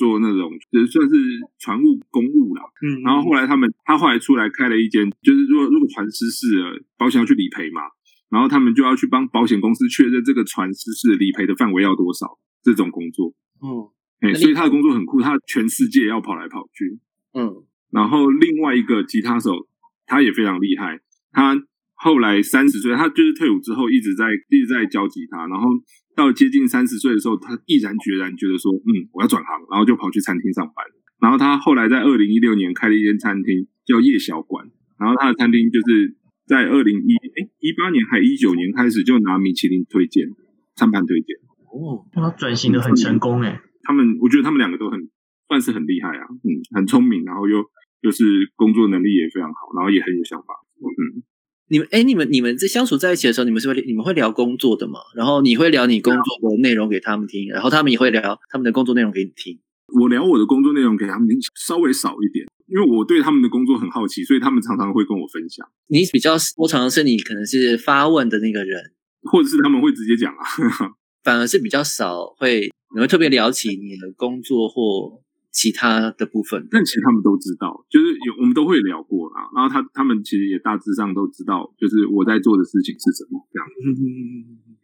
做那种就是算是船务公务啦。嗯，然后后来他们他后来出来开了一间，就是如果如果船失事了，保险要去理赔嘛，然后他们就要去帮保险公司确认这个船失事理赔的范围要多少，这种工作。嗯，哎，所以他的工作很酷，他全世界要跑来跑去。嗯，然后另外一个吉他手，他也非常厉害。他后来三十岁，他就是退伍之后一直在一直在教吉他。然后到接近三十岁的时候，他毅然决然觉得说，嗯，我要转行，然后就跑去餐厅上班。然后他后来在二零一六年开了一间餐厅，叫夜小馆。然后他的餐厅就是在二零一哎一八年还一九年开始就拿米其林推荐餐盘推荐。哦，他转型的很成功诶。他们，我觉得他们两个都很算是很厉害啊，嗯，很聪明，然后又又是工作能力也非常好，然后也很有想法，嗯。你们哎，你们你们在相处在一起的时候，你们是会你们会聊工作的吗？然后你会聊你工作的内容给他们听，然后他们也会聊他们的工作内容给你听。我聊我的工作内容给他们听稍微少一点，因为我对他们的工作很好奇，所以他们常常会跟我分享。你比较我常常是你可能是发问的那个人，或者是他们会直接讲啊，(laughs) 反而是比较少会你会特别聊起你的工作或其他的部分。但其实他们都知道，就是有我们都会聊过啦。然后他他们其实也大致上都知道，就是我在做的事情是什么这样。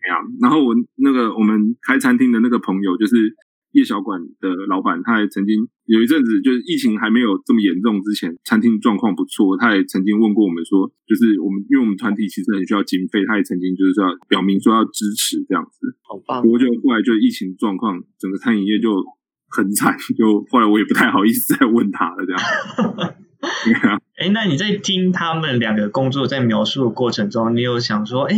这样，然后我那个我们开餐厅的那个朋友，就是夜小馆的老板，他也曾经有一阵子，就是疫情还没有这么严重之前，餐厅状况不错。他也曾经问过我们说，就是我们因为我们团体其实很需要经费，他也曾经就是要表明说要支持这样子。好棒！不过就后来就疫情状况，整个餐饮业就很惨，就后来我也不太好意思再问他了这样。(laughs) 哎，那你在听他们两个工作在描述的过程中，你有想说，哎，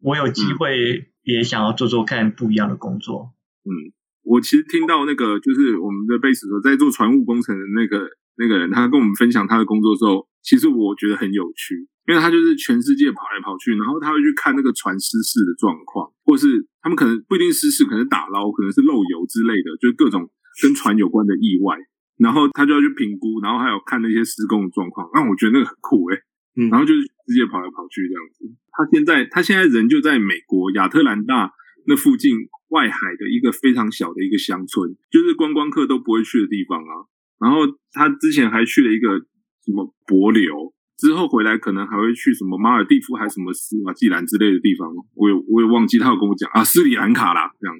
我有机会也想要做做看不一样的工作？嗯，我其实听到那个就是我们的贝斯手在做船务工程的那个那个人，他跟我们分享他的工作之后，其实我觉得很有趣，因为他就是全世界跑来跑去，然后他会去看那个船失事的状况，或是他们可能不一定失事，可能是打捞，可能是漏油之类的，就是各种跟船有关的意外。然后他就要去评估，然后还有看那些施工的状况，那我觉得那个很酷诶、嗯然后就是直接跑来跑去这样子。他现在他现在人就在美国亚特兰大那附近外海的一个非常小的一个乡村，就是观光客都不会去的地方啊。然后他之前还去了一个什么帛琉，之后回来可能还会去什么马尔蒂夫还是什么斯瓦季兰之类的地方，我也我也忘记他有跟我讲啊斯里兰卡啦这样。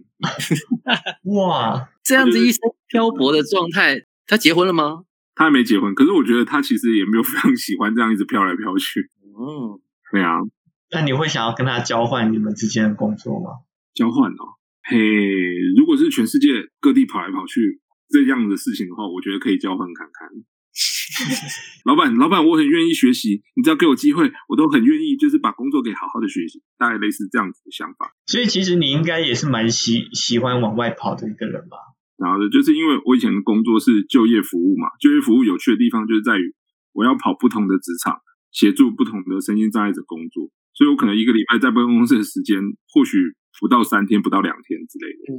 (laughs) 哇，这样子一生漂泊的状态，他结婚了吗？他还没结婚，可是我觉得他其实也没有非常喜欢这样一直飘来飘去。嗯，对啊，那你会想要跟他交换你们之间的工作吗？交换哦，嘿，如果是全世界各地跑来跑去这样的事情的话，我觉得可以交换看看。(laughs) 老板，老板，我很愿意学习，你只要给我机会，我都很愿意，就是把工作给好好的学习，大概类似这样子的想法。所以其实你应该也是蛮喜喜欢往外跑的一个人吧？然后呢，就是因为我以前的工作是就业服务嘛，就业服务有趣的地方就是在于我要跑不同的职场，协助不同的身心障碍者工作，所以我可能一个礼拜在办公室的时间或许不到三天，不到两天之类的。嗯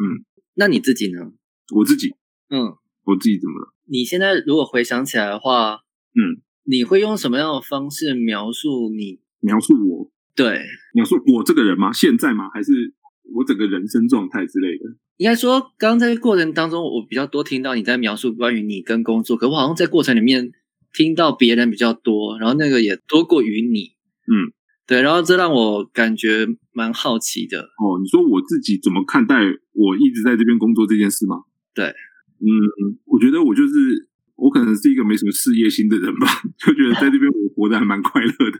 嗯那你自己呢？我自己，嗯，我自己怎么了？你现在如果回想起来的话，嗯，你会用什么样的方式描述你？描述我，对，描述我这个人吗？现在吗？还是我整个人生状态之类的。应该说，刚刚在过程当中，我比较多听到你在描述关于你跟工作，可我好像在过程里面听到别人比较多，然后那个也多过于你。嗯，对，然后这让我感觉蛮好奇的。哦，你说我自己怎么看待我一直在这边工作这件事吗？对，嗯，我觉得我就是我可能是一个没什么事业心的人吧，就觉得在这边我活得还蛮快乐的，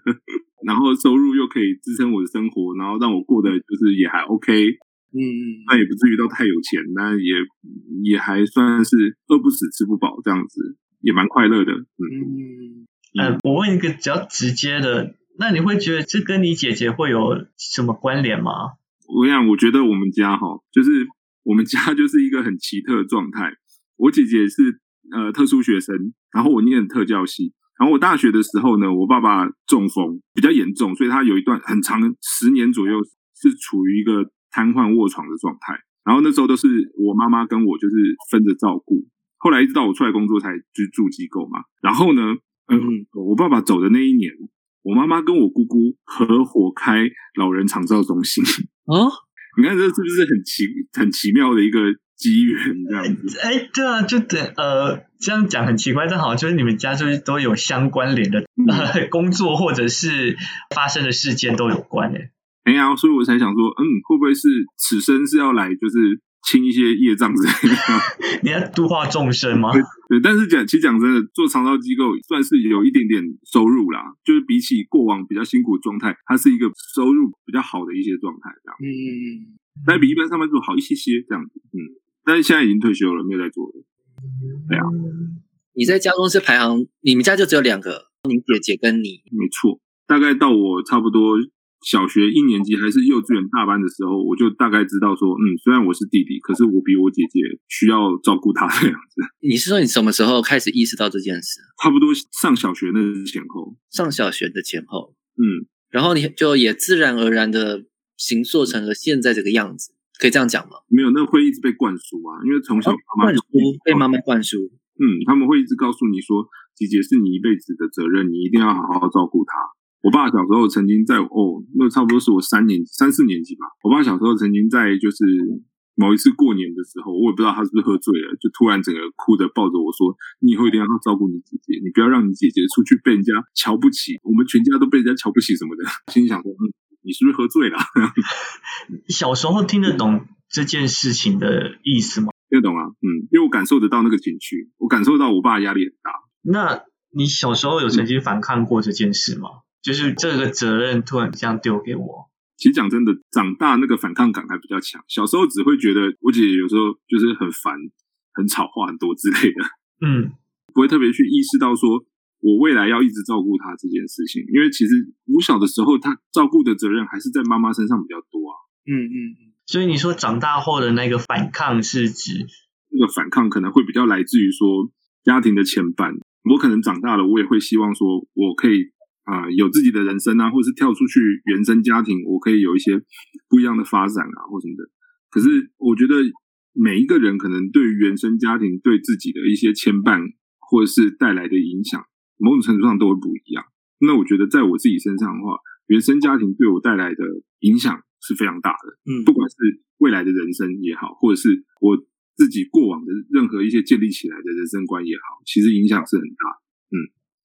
然后收入又可以支撑我的生活，然后让我过得就是也还 OK，嗯嗯，那也不至于到太有钱，那也也还算是饿不死吃不饱这样子，也蛮快乐的。嗯，嗯，呃，我问一个比较直接的，那你会觉得这跟你姐姐会有什么关联吗？我跟你讲，我觉得我们家哈，就是我们家就是一个很奇特的状态。我姐姐是呃特殊学生，然后我念特教系，然后我大学的时候呢，我爸爸中风比较严重，所以他有一段很长十年左右是处于一个瘫痪卧床的状态。然后那时候都是我妈妈跟我就是分着照顾。后来一直到我出来工作才去住机构嘛。然后呢，嗯，我爸爸走的那一年，我妈妈跟我姑姑合伙开老人长照中心。哦，(laughs) 你看这是不是很奇很奇妙的一个机缘这样子？哎，对啊，就等呃这样讲很奇怪，但好像就是你们家就是都有相关联的、呃、工作或者是发生的事件都有关诶。哎呀，所以我才想说，嗯，会不会是此生是要来就是清一些业障之类的？(laughs) 你要度化众生吗？对，但是讲其实讲真的，做长照机构算是有一点点收入啦，就是比起过往比较辛苦的状态，它是一个收入比较好的一些状态，这样，嗯嗯嗯，但比一般上班族好一些些这样子，嗯，但是现在已经退休了，没有在做了。对啊，你在家中是排行，你们家就只有两个，你姐姐跟你。没错，大概到我差不多小学一年级还是幼稚园大班的时候，我就大概知道说，嗯，虽然我是弟弟，可是我比我姐姐需要照顾他这样子。(laughs) 你是说你什么时候开始意识到这件事？差不多上小学那前后，上小学的前后，嗯，然后你就也自然而然的形塑成了现在这个样子，可以这样讲吗？没有，那会一直被灌输啊，因为从小妈妈被妈妈灌输，嗯，他们会一直告诉你说，姐姐是你一辈子的责任，你一定要好好照顾她。我爸小时候曾经在哦，那差不多是我三年三四年级吧。我爸小时候曾经在就是某一次过年的时候，我也不知道他是不是喝醉了，就突然整个哭着抱着我说：“你以后一定要照顾你姐姐，你不要让你姐姐出去被人家瞧不起，我们全家都被人家瞧不起什么的。”心里想说：“嗯，你是不是喝醉了？(laughs) 小时候听得懂这件事情的意思吗？听得懂啊？嗯，因为我感受得到那个情绪，我感受到我爸压力很大。那你小时候有曾经反抗过这件事吗？就是这个责任突然这样丢给我，其实讲真的，长大那个反抗感还比较强。小时候只会觉得我姐姐有时候就是很烦、很吵、话很多之类的，嗯，不会特别去意识到说我未来要一直照顾他这件事情。因为其实我小的时候，他照顾的责任还是在妈妈身上比较多啊。嗯嗯嗯，所以你说长大后的那个反抗是指，那个反抗可能会比较来自于说家庭的牵绊。我可能长大了，我也会希望说我可以。啊、有自己的人生啊，或者是跳出去原生家庭，我可以有一些不一样的发展啊，或什么的。可是我觉得每一个人可能对于原生家庭对自己的一些牵绊，或者是带来的影响，某种程度上都会不一样。那我觉得在我自己身上的话，原生家庭对我带来的影响是非常大的。嗯不管是未来的人生也好，或者是我自己过往的任何一些建立起来的人生观也好，其实影响是很大嗯。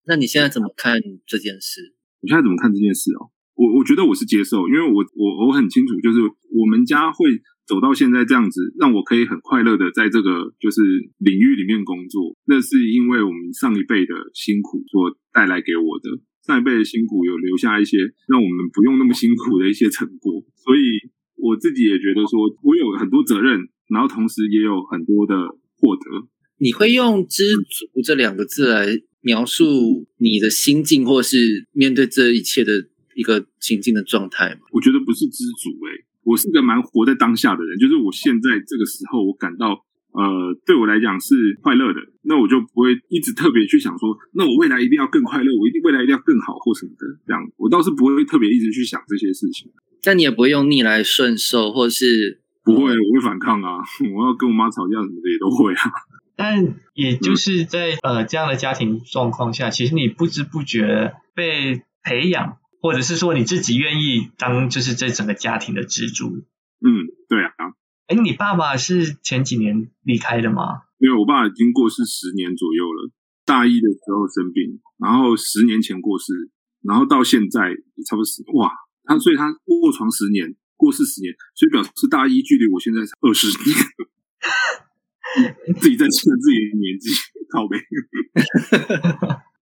那你现在怎么看这件事？你现在怎么看这件事哦？我我觉得我是接受，因为我我我很清楚，就是我们家会走到现在这样子，让我可以很快乐的在这个就是领域里面工作，那是因为我们上一辈的辛苦所带来给我的。上一辈的辛苦有留下一些让我们不用那么辛苦的一些成果，所以我自己也觉得说，我有很多责任，然后同时也有很多的获得。你会用“知足”这两个字来描述你的心境，或是面对这一切的一个情境的状态吗？我觉得不是知足诶、我是个蛮活在当下的人，就是我现在这个时候，我感到呃，对我来讲是快乐的，那我就不会一直特别去想说，那我未来一定要更快乐，我一定未来一定要更好或什么的，这样。我倒是不会特别一直去想这些事情，但你也不会用逆来顺受，或是不会，我会反抗啊，(laughs) 我要跟我妈吵架什么的也都会啊，(laughs) 但也就是在呃这样的家庭状况下，其实你不知不觉被培养，或者是说你自己愿意当就是这整个家庭的支柱。嗯，对啊，哎，你爸爸是前几年离开的吗？因为我爸已经过世十年左右了，大一的时候生病，然后十年前过世，然后到现在差不多十哇，他所以他卧床十年，过世十年，所以表示大一距离我现在二十年，(laughs) 自己在测自己的年纪，靠背。(laughs)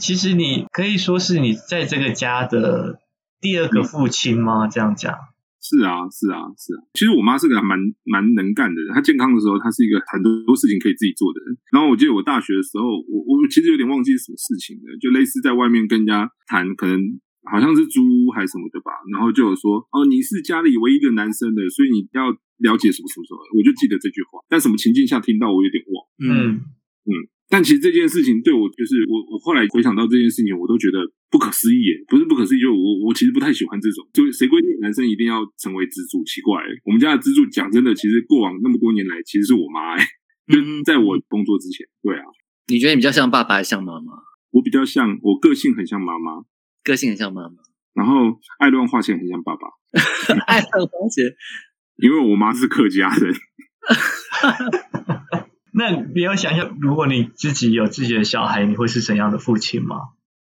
其实你可以说是你在这个家的第二个父亲吗？这样讲。是啊，是啊，是啊。其实我妈是个蛮蛮能干的人。她健康的时候，她是一个很多事情可以自己做的人。然后我记得我大学的时候，我我其实有点忘记是什么事情了，就类似在外面跟人家谈，可能好像是租屋还是什么的吧。然后就有说，哦，你是家里唯一的男生的，所以你要了解什么什么什么。我就记得这句话，但什么情境下听到我有点忘。嗯嗯。但其实这件事情对我，就是我我后来回想到这件事情，我都觉得不可思议耶，不是不可思议，就我我其实不太喜欢这种，就谁规定男生一定要成为支柱？奇怪，我们家的支柱讲真的，其实过往那么多年来，其实是我妈哎，就在我工作之前，对啊。你觉得你比较像爸爸还是像妈妈？我比较像，我个性很像妈妈，个性很像妈妈，然后爱乱花钱很像爸爸，(laughs) 爱乱花钱，因为我妈是客家人。(laughs) 那你要想想，如果你自己有自己的小孩，你会是怎样的父亲吗？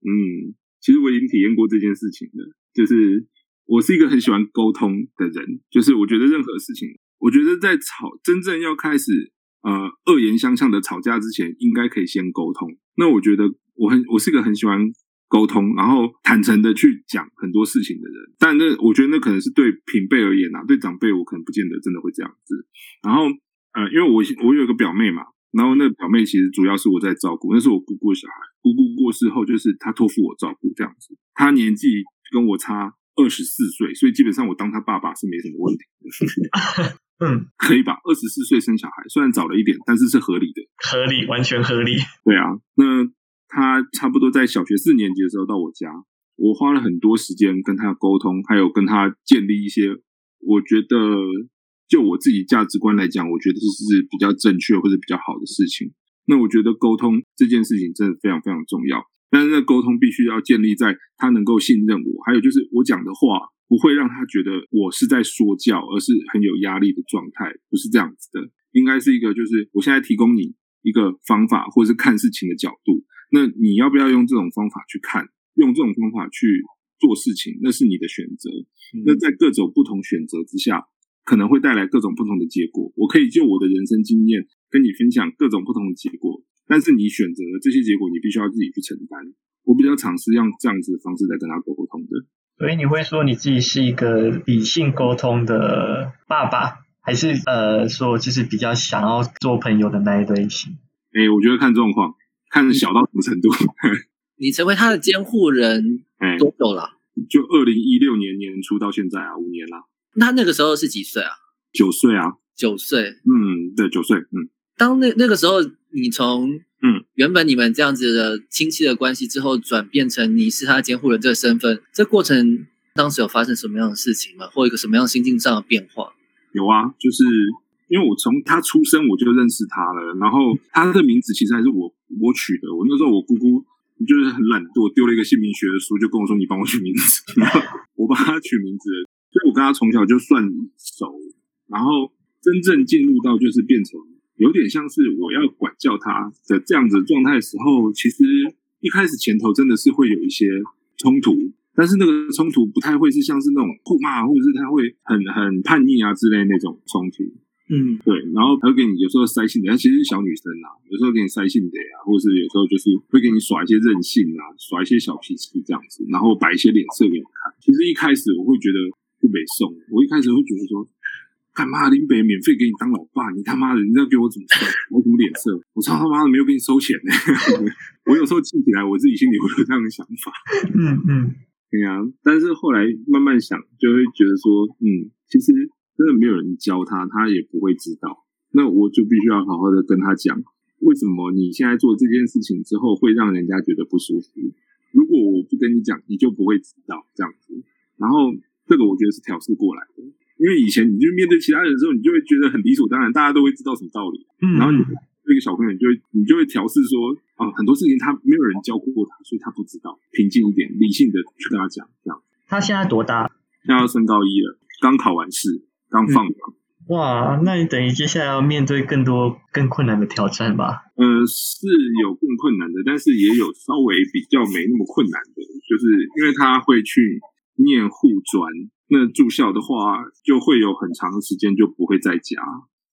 嗯，其实我已经体验过这件事情了。就是我是一个很喜欢沟通的人，就是我觉得任何事情，我觉得在吵真正要开始呃恶言相向的吵架之前，应该可以先沟通。那我觉得我很我是一个很喜欢沟通，然后坦诚的去讲很多事情的人。但那我觉得那可能是对平辈而言啊，对长辈我可能不见得真的会这样子。然后。呃，因为我我有一个表妹嘛，然后那个表妹其实主要是我在照顾，那是我姑姑的小孩，姑姑过世后就是她托付我照顾这样子。她年纪跟我差二十四岁，所以基本上我当她爸爸是没什么问题的。(laughs) 嗯，可以吧？二十四岁生小孩，虽然早了一点，但是是合理的，合理，完全合理。(laughs) 对啊，那她差不多在小学四年级的时候到我家，我花了很多时间跟她沟通，还有跟她建立一些，我觉得。就我自己价值观来讲，我觉得这是比较正确或者比较好的事情。那我觉得沟通这件事情真的非常非常重要，但是那沟通必须要建立在他能够信任我，还有就是我讲的话不会让他觉得我是在说教，而是很有压力的状态，不是这样子的。应该是一个就是我现在提供你一个方法，或者是看事情的角度，那你要不要用这种方法去看，用这种方法去做事情，那是你的选择。那在各种不同选择之下。可能会带来各种不同的结果。我可以就我的人生经验跟你分享各种不同的结果，但是你选择了这些结果，你必须要自己去承担。我比较尝试用这样子的方式来跟他沟通的。所以你会说你自己是一个理性沟通的爸爸，还是呃说就是比较想要做朋友的那一类型？哎，我觉得看状况，看小到什么程度。(laughs) 你成为他的监护人多久了？就二零一六年年初到现在啊，五年了。那那个时候是几岁啊？九岁啊，九岁。嗯，对，九岁。嗯，当那那个时候，你从嗯原本你们这样子的亲戚的关系之后，转变成你是他监护人这个身份，这过程当时有发生什么样的事情吗？或一个什么样心境上的变化？有啊，就是因为我从他出生我就认识他了，然后他的名字其实还是我我取的。我那时候我姑姑就是很懒惰，丢了一个姓名学的书，就跟我说：“你帮我取名字。(laughs) ”我帮他取名字。我跟他从小就算熟，然后真正进入到就是变成有点像是我要管教他的这样子状态的时候，其实一开始前头真的是会有一些冲突，但是那个冲突不太会是像是那种互骂，或者是他会很很叛逆啊之类那种冲突。嗯，对，然后他会给你有时候塞性的，他其实是小女生啊，有时候给你塞性的呀，或者是有时候就是会给你耍一些任性啊，耍一些小脾气这样子，然后摆一些脸色给你看。其实一开始我会觉得。不北送，我一开始会觉得说，干嘛林北免费给你当老爸，你他妈的，你要给我怎么算？我怎么脸色？我操他妈的没有给你收钱呢！(laughs) 我有时候记起来，我自己心里会有这样的想法。嗯嗯，对啊。但是后来慢慢想，就会觉得说，嗯，其实真的没有人教他，他也不会知道。那我就必须要好好的跟他讲，为什么你现在做这件事情之后会让人家觉得不舒服？如果我不跟你讲，你就不会知道这样子。然后。这个我觉得是调试过来的，因为以前你就面对其他人的时候，你就会觉得很理所当然，大家都会知道什么道理。嗯，然后你那个小朋友，你就会你就会调试说啊，很多事情他没有人教过他，所以他不知道，平静一点，理性的去跟他讲。这样，他现在多大？现在要升高一了，刚考完试，刚放榜。哇，那你等于接下来要面对更多更困难的挑战吧？呃，是有更困难的，但是也有稍微比较没那么困难的，就是因为他会去念护专，那住校的话就会有很长的时间就不会在家。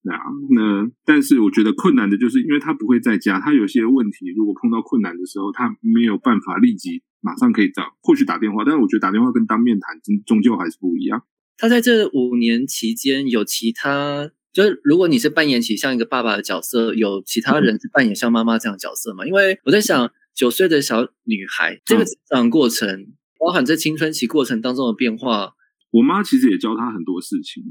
对啊，那但是我觉得困难的就是因为他不会在家，他有些问题如果碰到困难的时候，他没有办法立即马上可以找，或许打电话，但是我觉得打电话跟当面谈终终究还是不一样。他在这五年期间有其他，就是如果你是扮演起像一个爸爸的角色，有其他人是扮演像妈妈这样的角色吗？因为我在想，九岁的小女孩这个成长过程，包含在青春期过程当中的变化，我妈其实也教她很多事情，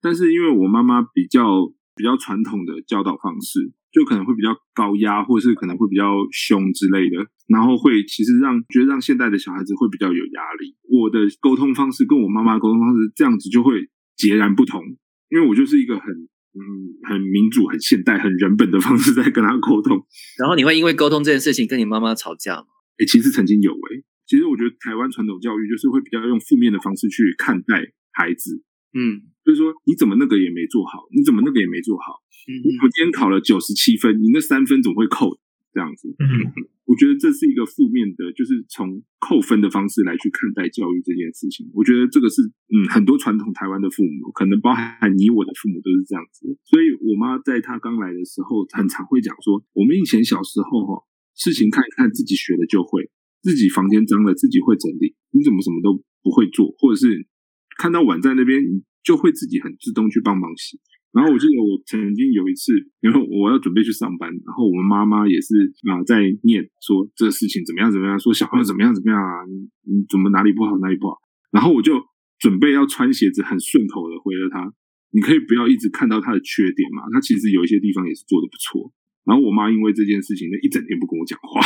但是因为我妈妈比较比较传统的教导方式，就可能会比较高压，或是可能会比较凶之类的，然后会其实让觉得让现代的小孩子会比较有压力。我的沟通方式跟我妈妈沟通方式这样子就会截然不同，因为我就是一个很嗯很民主、很现代、很人本的方式在跟她沟通。然后你会因为沟通这件事情跟你妈妈吵架吗？诶，其实曾经有诶，其实我觉得台湾传统教育就是会比较用负面的方式去看待孩子，嗯。就是说你怎么那个也没做好，你怎么那个也没做好，嗯你怎么今天考了九十七分，你那三分怎么会扣？这样子，嗯，我觉得这是一个负面的，就是从扣分的方式来去看待教育这件事情。我觉得这个是，嗯，很多传统台湾的父母，可能包含你我的父母都是这样子。所以我妈在她刚来的时候，很常会讲说，我们以前小时候哈，事情看一看自己学了就会，自己房间脏了自己会整理，你怎么什么都不会做，或者是看到碗在那边，你就会自己很自动去帮忙洗。然后我记得我曾经有一次，因为我要准备去上班，然后我们妈妈也是啊、在念说这个事情怎么样怎么样，说小朋友怎么样怎么样啊，你你怎么哪里不好哪里不好，然后我就准备要穿鞋子，很顺口的回了他，你可以不要一直看到他的缺点嘛，他其实有一些地方也是做的不错。然后我妈因为这件事情就，一整天不跟我讲话，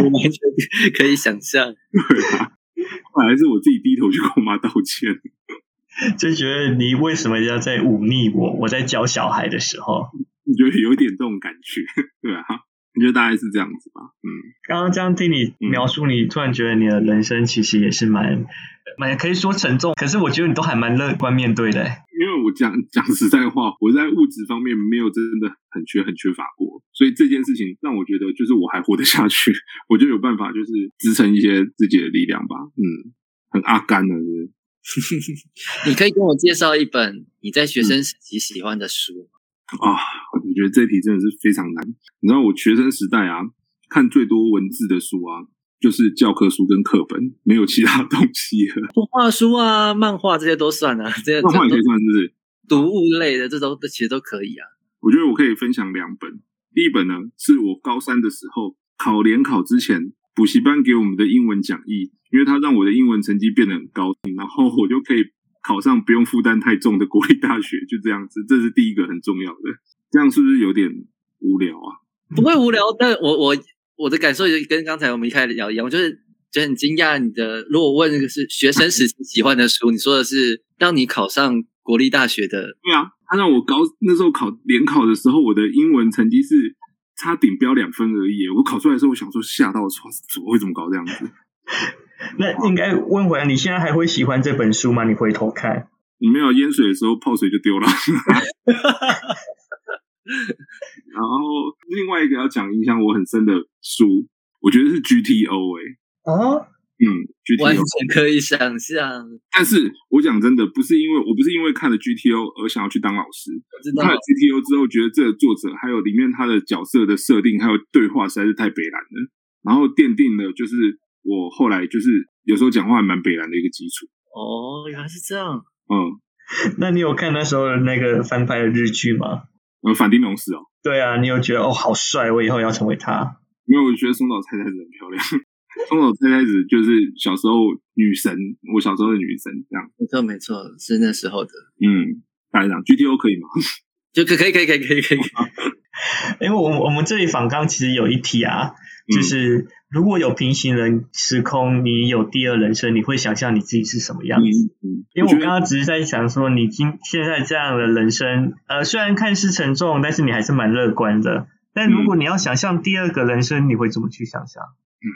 我完全可以想象。(laughs) 对啊，后来是我自己低头去跟我妈道歉。(laughs) 就觉得你为什么要在忤逆我？我在教小孩的时候，你觉得有一点这种感觉，对啊？我觉得大概是这样子吧，嗯。刚刚这样听你描述，你突然觉得你的人生其实也是蛮蛮可以说沉重，可是我觉得你都还蛮乐观面对的。因为我讲讲实在话，我在物质方面没有真的很缺很缺乏过，所以这件事情让我觉得就是我还活得下去，(laughs) 我就有办法就是支撑一些自己的力量吧。嗯，很阿甘的，是 (laughs) 你可以跟我介绍一本你在学生时期喜欢的书吗？啊，我觉得这题真的是非常难。你知道我学生时代啊，看最多文字的书啊，就是教科书跟课本，没有其他东西了。(laughs) 动画书啊、漫画这些都算啊，这些漫画也可以算，是不是？读物类的这都其实都可以啊。我觉得我可以分享两本。第一本呢，是我高三的时候考联考之前，补习班给我们的英文讲义，因为它让我的英文成绩变得很高，然后我就可以考上不用负担太重的国立大学，就这样子。这是第一个很重要的。这样是不是有点无聊啊？不会无聊，但我我我的感受也跟刚才我们一开始聊一样，我就是觉得很惊讶。你的如果问那个是学生时期喜欢的书，你说的是让你考上国立大学的，对啊，他让我高那时候考联考的时候，我的英文成绩是差顶标两分而已。我考出来的时候，我想说吓到，说怎么会怎么搞这样子？(laughs) 那应该问回来，你现在还会喜欢这本书吗？你回头看，你没有淹水的时候，泡水就丢了。(laughs) (laughs) 然后另外一个要讲影响我很深的书，我觉得是 GTO 哎、啊，嗯完，GTO。全可以想象。但是我讲真的，不是因为我不是因为看了 GTO 而想要去当老师，我知道看了 GTO 之后，觉得这个作者还有里面他的角色的设定还有对话实在是太北蓝了，然后奠定了就是我后来就是有时候讲话还蛮北蓝的一个基础。哦，原来是这样。嗯，那你有看那时候的那个翻拍的日剧吗？呃，反町隆史哦，对啊，你有觉得哦好帅，我以后要成为他？因为我觉得松岛菜菜子很漂亮，(laughs) 松岛菜菜子就是小时候女神，我小时候的女神这样。没错没错，是那时候的，嗯，大概这样，GTO 可以吗？(laughs) 就可可以可以可以可以可以。因为我们我们这里访刚其实有一题啊，嗯就是如果有平行人时空，你有第二人生，你会想象你自己是什么样子？嗯，因为我刚刚只是在想说，你今现在这样的人生，呃，虽然看似沉重，但是你还是蛮乐观的。但如果你要想象第二个人生，你会怎么去想象？嗯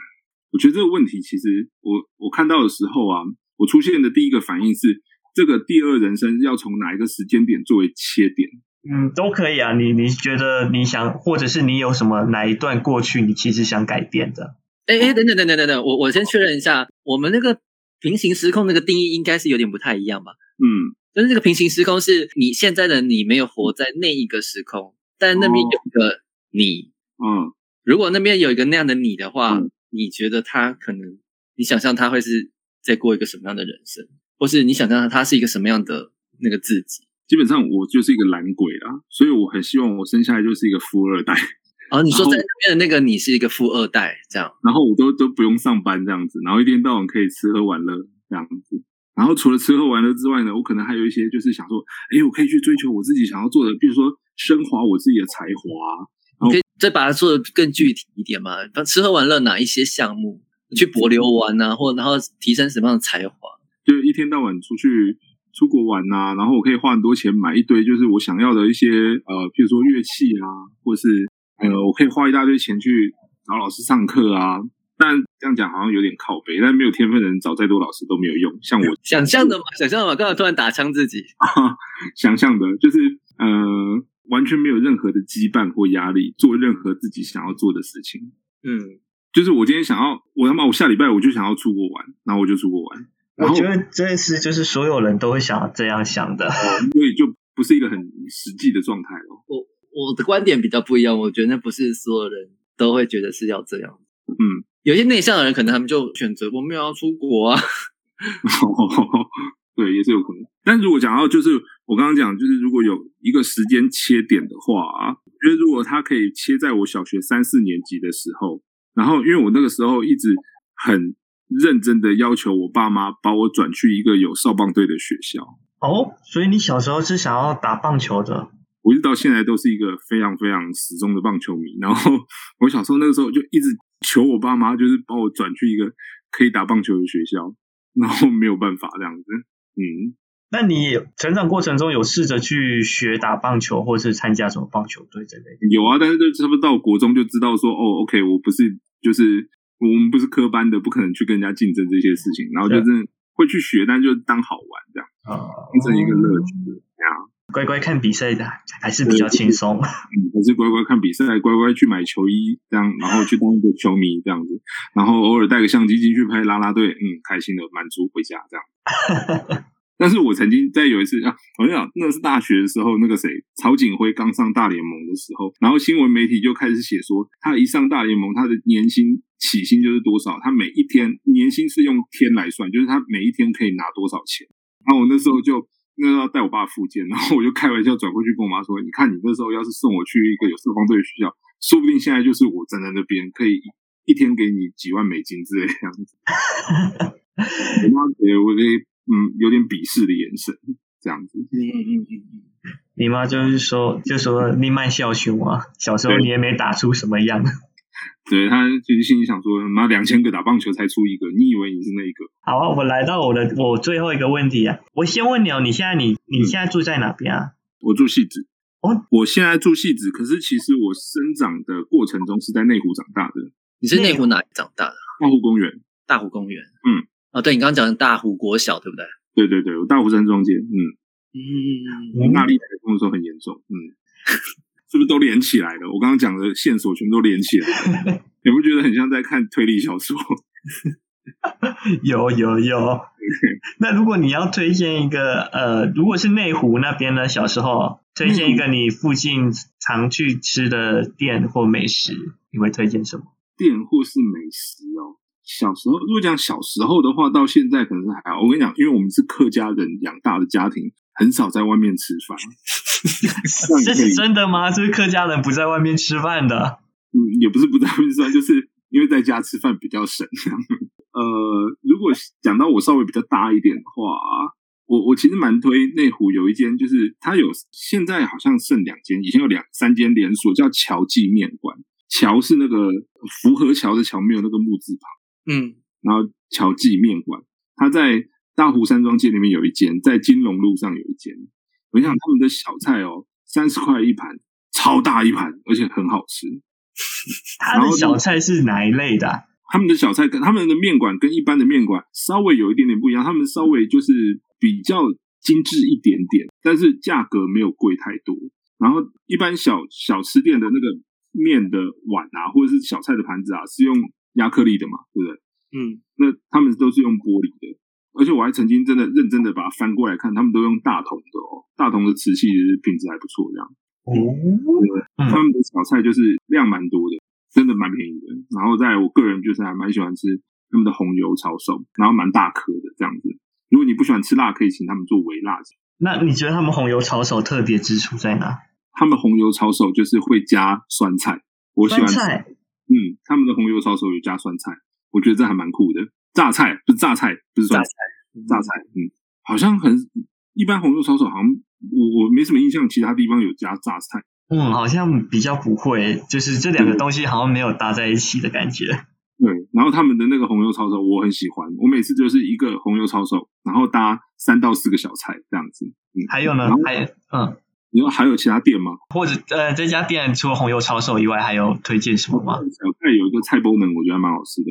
我觉得这个问题其实我我看到的时候啊，我出现的第一个反应是，这个第二人生要从哪一个时间点作为切点？嗯，都可以啊。你你觉得你想，或者是你有什么哪一段过去你其实想改变的？哎哎，等等等等等等，我我先确认一下，我们那个平行时空那个定义应该是有点不太一样吧？嗯，就是这个平行时空是你现在的你没有活在那一个时空，但那边有一个你。嗯，如果那边有一个那样的你的话，嗯你觉得他可能，你想象他会是在过一个什么样的人生，或是你想象他是一个什么样的那个自己？基本上我就是一个懒鬼啦，所以我很希望我生下来就是一个富二代，哦，你说在那边的那个你是一个富二代，这样然后我都都不用上班这样子，然后一天到晚可以吃喝玩乐这样子。然后除了吃喝玩乐之外呢，我可能还有一些就是想说，哎，我可以去追求我自己想要做的，比如说升华我自己的才华，你可以再把它做的更具体一点嘛？把吃喝玩乐哪一些项目，去博流玩啊，或然后提升什么样的才华？就一天到晚出去出国玩呐、然后我可以花很多钱买一堆就是我想要的一些呃，譬如说乐器啊，或是呃，我可以花一大堆钱去找老师上课啊。但这样讲好像有点靠背，但没有天分的人找再多老师都没有用。像我 (laughs) 想象的嘛，想象的嘛，刚才突然打枪自己，(laughs) 想象的，就是呃，完全没有任何的羁绊或压力，做任何自己想要做的事情。嗯，就是我今天想要，我他妈我下礼拜我就想要出国玩，然后我就出国玩，我觉得这是就是所有人都会想要这样想的。所以就不是一个很实际的状态了。我的观点比较不一样，我觉得那不是所有人都会觉得是要这样。嗯，有些内向的人可能他们就选择我没有要出国啊，(laughs) 对，也是有可能。但如果讲到就是我刚刚讲，就是如果有一个时间切点的话啊，我觉得如果它可以切在我小学三四年级的时候，然后因为我那个时候一直很认真的要求我爸妈把我转去一个有少棒队的学校，哦，所以你小时候是想要打棒球的？我一直到现在都是一个非常非常始终的棒球迷。然后 (laughs) 我小时候那个时候就一直求我爸妈，就是把我转去一个可以打棒球的学校，然后没有办法这样子。嗯，那你成长过程中有试着去学打棒球，或是参加什么棒球队之类的？有啊，但是就差不多到国中就知道说，哦，OK，我不是就是我们不是科班的，不可能去跟人家竞争这些事情，然后就是会去学，但就当好玩这样，啊、当成一个乐趣这样。乖乖看比赛的还是比较轻松。嗯，还是乖乖看比赛，乖乖去买球衣，这样，然后去当一个球迷这样子，然后偶尔带个相机进去拍啦啦队，嗯，开心的满足回家这样。(laughs) 但是我曾经在有一次啊，我跟你讲，那是大学的时候，那个谁，曹景辉刚上大联盟的时候，然后新闻媒体就开始写说，他一上大联盟，他的年薪起薪就是多少，他每一天年薪是用天来算，就是他每一天可以拿多少钱。然后我那时候就那时候要带我爸复健，然后我就开玩笑转过去跟我妈说：“你看，你那时候要是送我去一个有社方队的学校，说不定现在就是我站在那边，可以一天给你几万美金之类的样子。”我妈给我的嗯有点鄙视的眼神，这样子。嗯嗯嗯嗯，你妈就是说，就说你卖孝兄啊，小时候你也没打出什么样。(laughs) 对他就是心里想说：“妈，两千个打棒球才出一个，你以为你是那一个好啊，我来到我的我最后一个问题啊，我先问你哦，你现在你你现在住在哪边啊？？”我住戏子。哦，我现在住戏子，可是其实我生长的过程中是在内湖长大的，你是内湖哪里长大的？大湖公园。大湖公园。嗯，哦，对你刚刚讲的大湖国小，对不对？对对对，我大湖山庄街，嗯，嗯，那里台风的时候很严重，嗯，(laughs) 是不是都连起来了？我刚刚讲的线索全部都连起来了，(laughs) 你不觉得很像在看推理小说？有 (laughs) 有有。(laughs) 那如果你要推荐一个呃，如果是内湖那边呢，小时候推荐一个你附近常去吃的店或美食，你会推荐什么？店或是美食哦。小时候，如果讲小时候的话，到现在可能是还好。我跟你讲，因为我们是客家人养大的家庭，很少在外面吃饭。(laughs) 这是真的吗？这是客家人不在外面吃饭的。嗯，也不是不在外面吃饭，就是因为在家吃饭比较省。(laughs) 呃，如果讲到我稍微比较大一点的话，我我其实蛮推内湖有一间，就是它有现在好像剩两间，以前有两三间连锁，叫乔记面馆。乔是那个福和桥的桥，没有那个木字旁。嗯，然后乔记面馆，它在大湖山庄街里面有一间，在金龙路上有一间。我想他们的小菜哦，三十块一盘，超大一盘，而且很好吃。(laughs) 他的小菜是哪一类的啊、他们的小菜跟他们的面馆跟一般的面馆稍微有一点点不一样，他们稍微就是比较精致一点点，但是价格没有贵太多。然后一般小小吃店的那个面的碗啊，或者是小菜的盘子啊，是用亚克力的嘛，对不对？嗯，那他们都是用玻璃的，而且我还曾经真的认真的把它翻过来看，他们都用大桶的哦，大桶的瓷器其实品质还不错，这样。哦，他们的小菜就是量蛮多的，真的蛮便宜的。然后在我个人就是还蛮喜欢吃他们的红油抄手，然后蛮大颗的这样子。如果你不喜欢吃辣，可以请他们做微辣。那你觉得他们红油抄手特别之处在哪？他们红油抄手就是会加酸菜，我喜欢吃。酸菜嗯，他们的红油抄手有加酸菜，我觉得这还蛮酷的。榨菜不是榨菜，不是榨菜，榨菜。嗯，好像很一般红油抄手好像我我没什么印象，其他地方有加榨菜。嗯，好像比较不会，就是这两个东西好像没有搭在一起的感觉。对，然后他们的那个红油抄手我很喜欢，我每次就是一个红油抄手，然后搭三到四个小菜这样子。嗯，还有呢还嗯，你说还有其他店吗？或者呃，这家店除了红油抄手以外，还有推荐什么吗？小菜有一个菜包能，我觉得还蛮好吃的。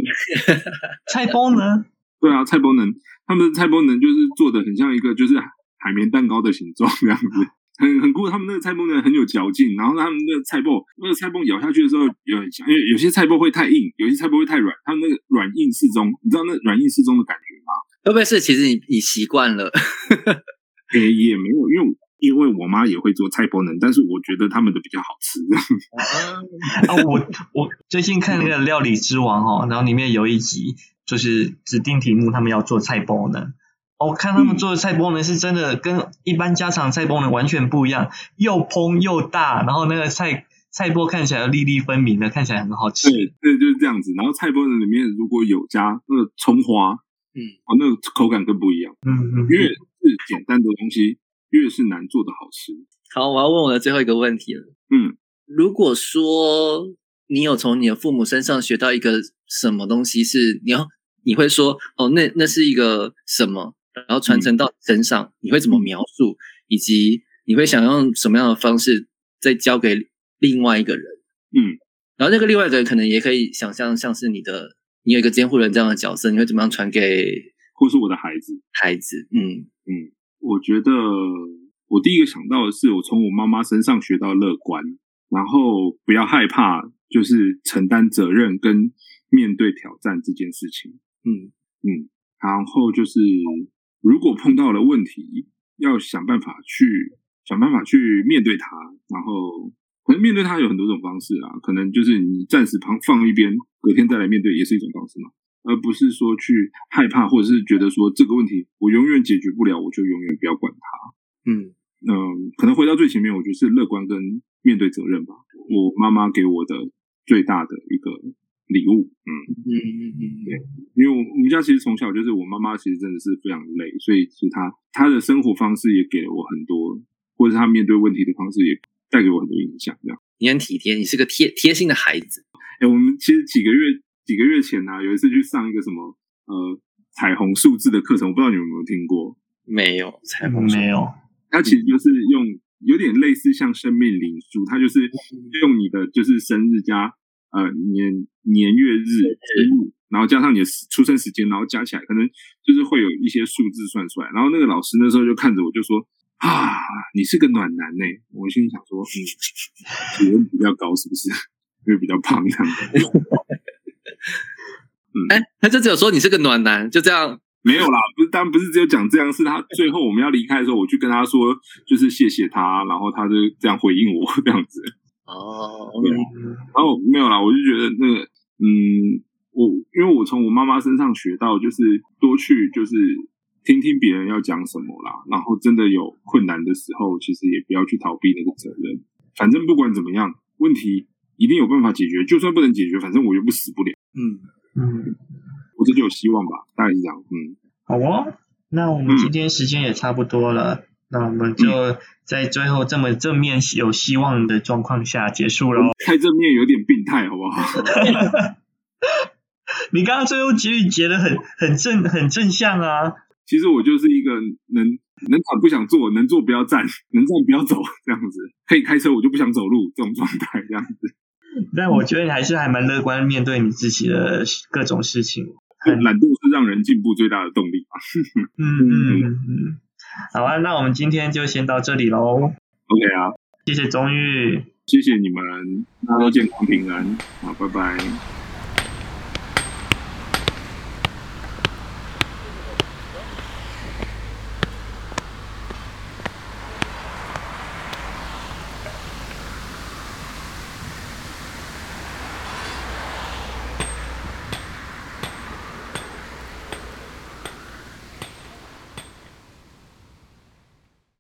(laughs) 菜包能？对啊，菜包能，他们的菜包能就是做的很像一个就是海绵蛋糕的形状这样子，(laughs) 很很酷。他们那个菜包能很有嚼劲，然后他们那个菜包那个菜包咬下去的时候有很像，因为有些菜包会太硬，有些菜包会太软，他们那个软硬适中，你知道那软硬适中的感觉吗？会不会是其实你你习惯了？(laughs) 诶、也没有，因为因为我妈也会做菜包能，但是我觉得他们的比较好吃。(laughs) 啊，我我最近看那个《料理之王》哦，然后里面有一集就是指定题目，他们要做菜包呢。哦我看他们做的菜包呢，是真的跟一般家常菜包呢完全不一样，又蓬又大，然后那个菜菜包看起来粒粒分明的，看起来很好吃。对对，就是这样子。然后菜包能里面如果有加那个葱花，嗯，哦，那个口感更不一样。嗯嗯，越是简单的东西，越是难做的好吃。好，我要问我的最后一个问题了。嗯，如果说你有从你的父母身上学到一个什么东西是你要你会说哦，那那是一个什么，然后传承到身上，你会怎么描述，以及你会想用什么样的方式再教给另外一个人？嗯，然后那个另外一个人可能也可以想象像是你的，你有一个监护人这样的角色，你会怎么样传给或是我的孩子。孩子？嗯嗯，我觉得我第一个想到的是，我从我妈妈身上学到乐观，然后不要害怕，就是承担责任跟面对挑战这件事情。嗯嗯，然后就是如果碰到了问题，要想办法去想办法去面对它，然后可能面对它有很多种方式啊，可能就是你暂时旁放一边，隔天再来面对也是一种方式嘛，而不是说去害怕或者是觉得说这个问题我永远解决不了，我就永远不要管它。嗯嗯，可能回到最前面，我觉得是乐观跟面对责任吧。我妈妈给我的最大的一个礼物，嗯。嗯嗯嗯对，因为我我们家其实从小就是我妈妈，其实真的是非常累，所以其实她她的生活方式也给了我很多，或者是她面对问题的方式也带给我很多影响。这样，你很体贴，你是个贴贴心的孩子。哎，我们其实几个月几个月前呢、啊，有一次去上一个什么呃彩虹数字的课程，我不知道你们有没有听过。没有彩虹没有，它其实就是用有点类似像生命灵数，它就是用你的就是生日加呃年年月日生日，然后加上你的出生时间，然后加起来可能就是会有一些数字算出来。然后那个老师那时候就看着我就说啊，你是个暖男呢、我心里想说，嗯，体温比较高是不是？因为比较胖这样子。哎，他就只有说你是个暖男，就这样。没有啦，不是，当然不是只有讲这样，是他最后我们要离开的时候，我去跟他说，就是谢谢他，然后他就这样回应我这样子。哦，对然后没有啦，我就觉得那个，嗯，我因为我从我妈妈身上学到，就是多去就是听听别人要讲什么啦，然后真的有困难的时候，其实也不要去逃避那个责任，反正不管怎么样，问题一定有办法解决，就算不能解决，反正我又不死不了，嗯，嗯，我这就有希望吧，大概是这样，嗯。好哦。那我们今天时间也差不多了，那我们就在最后这么正面有希望的状况下结束喽。太正面有点病态，好不好？(laughs) 你刚刚最后结语结的很很正很正向啊。其实我就是一个能能躺不想坐，能坐不要站，能站不要走这样子。可以开车我就不想走路这种状态，这样子。(laughs) 但我觉得你还是还蛮乐观面对你自己的各种事情。(laughs) 很懒惰是让人进步最大的动力嘛。(laughs) 嗯嗯嗯，好啊，那我们今天就先到这里喽，OK 啊，谢谢钟玉。谢谢你们，大家都健康平安，好，拜拜。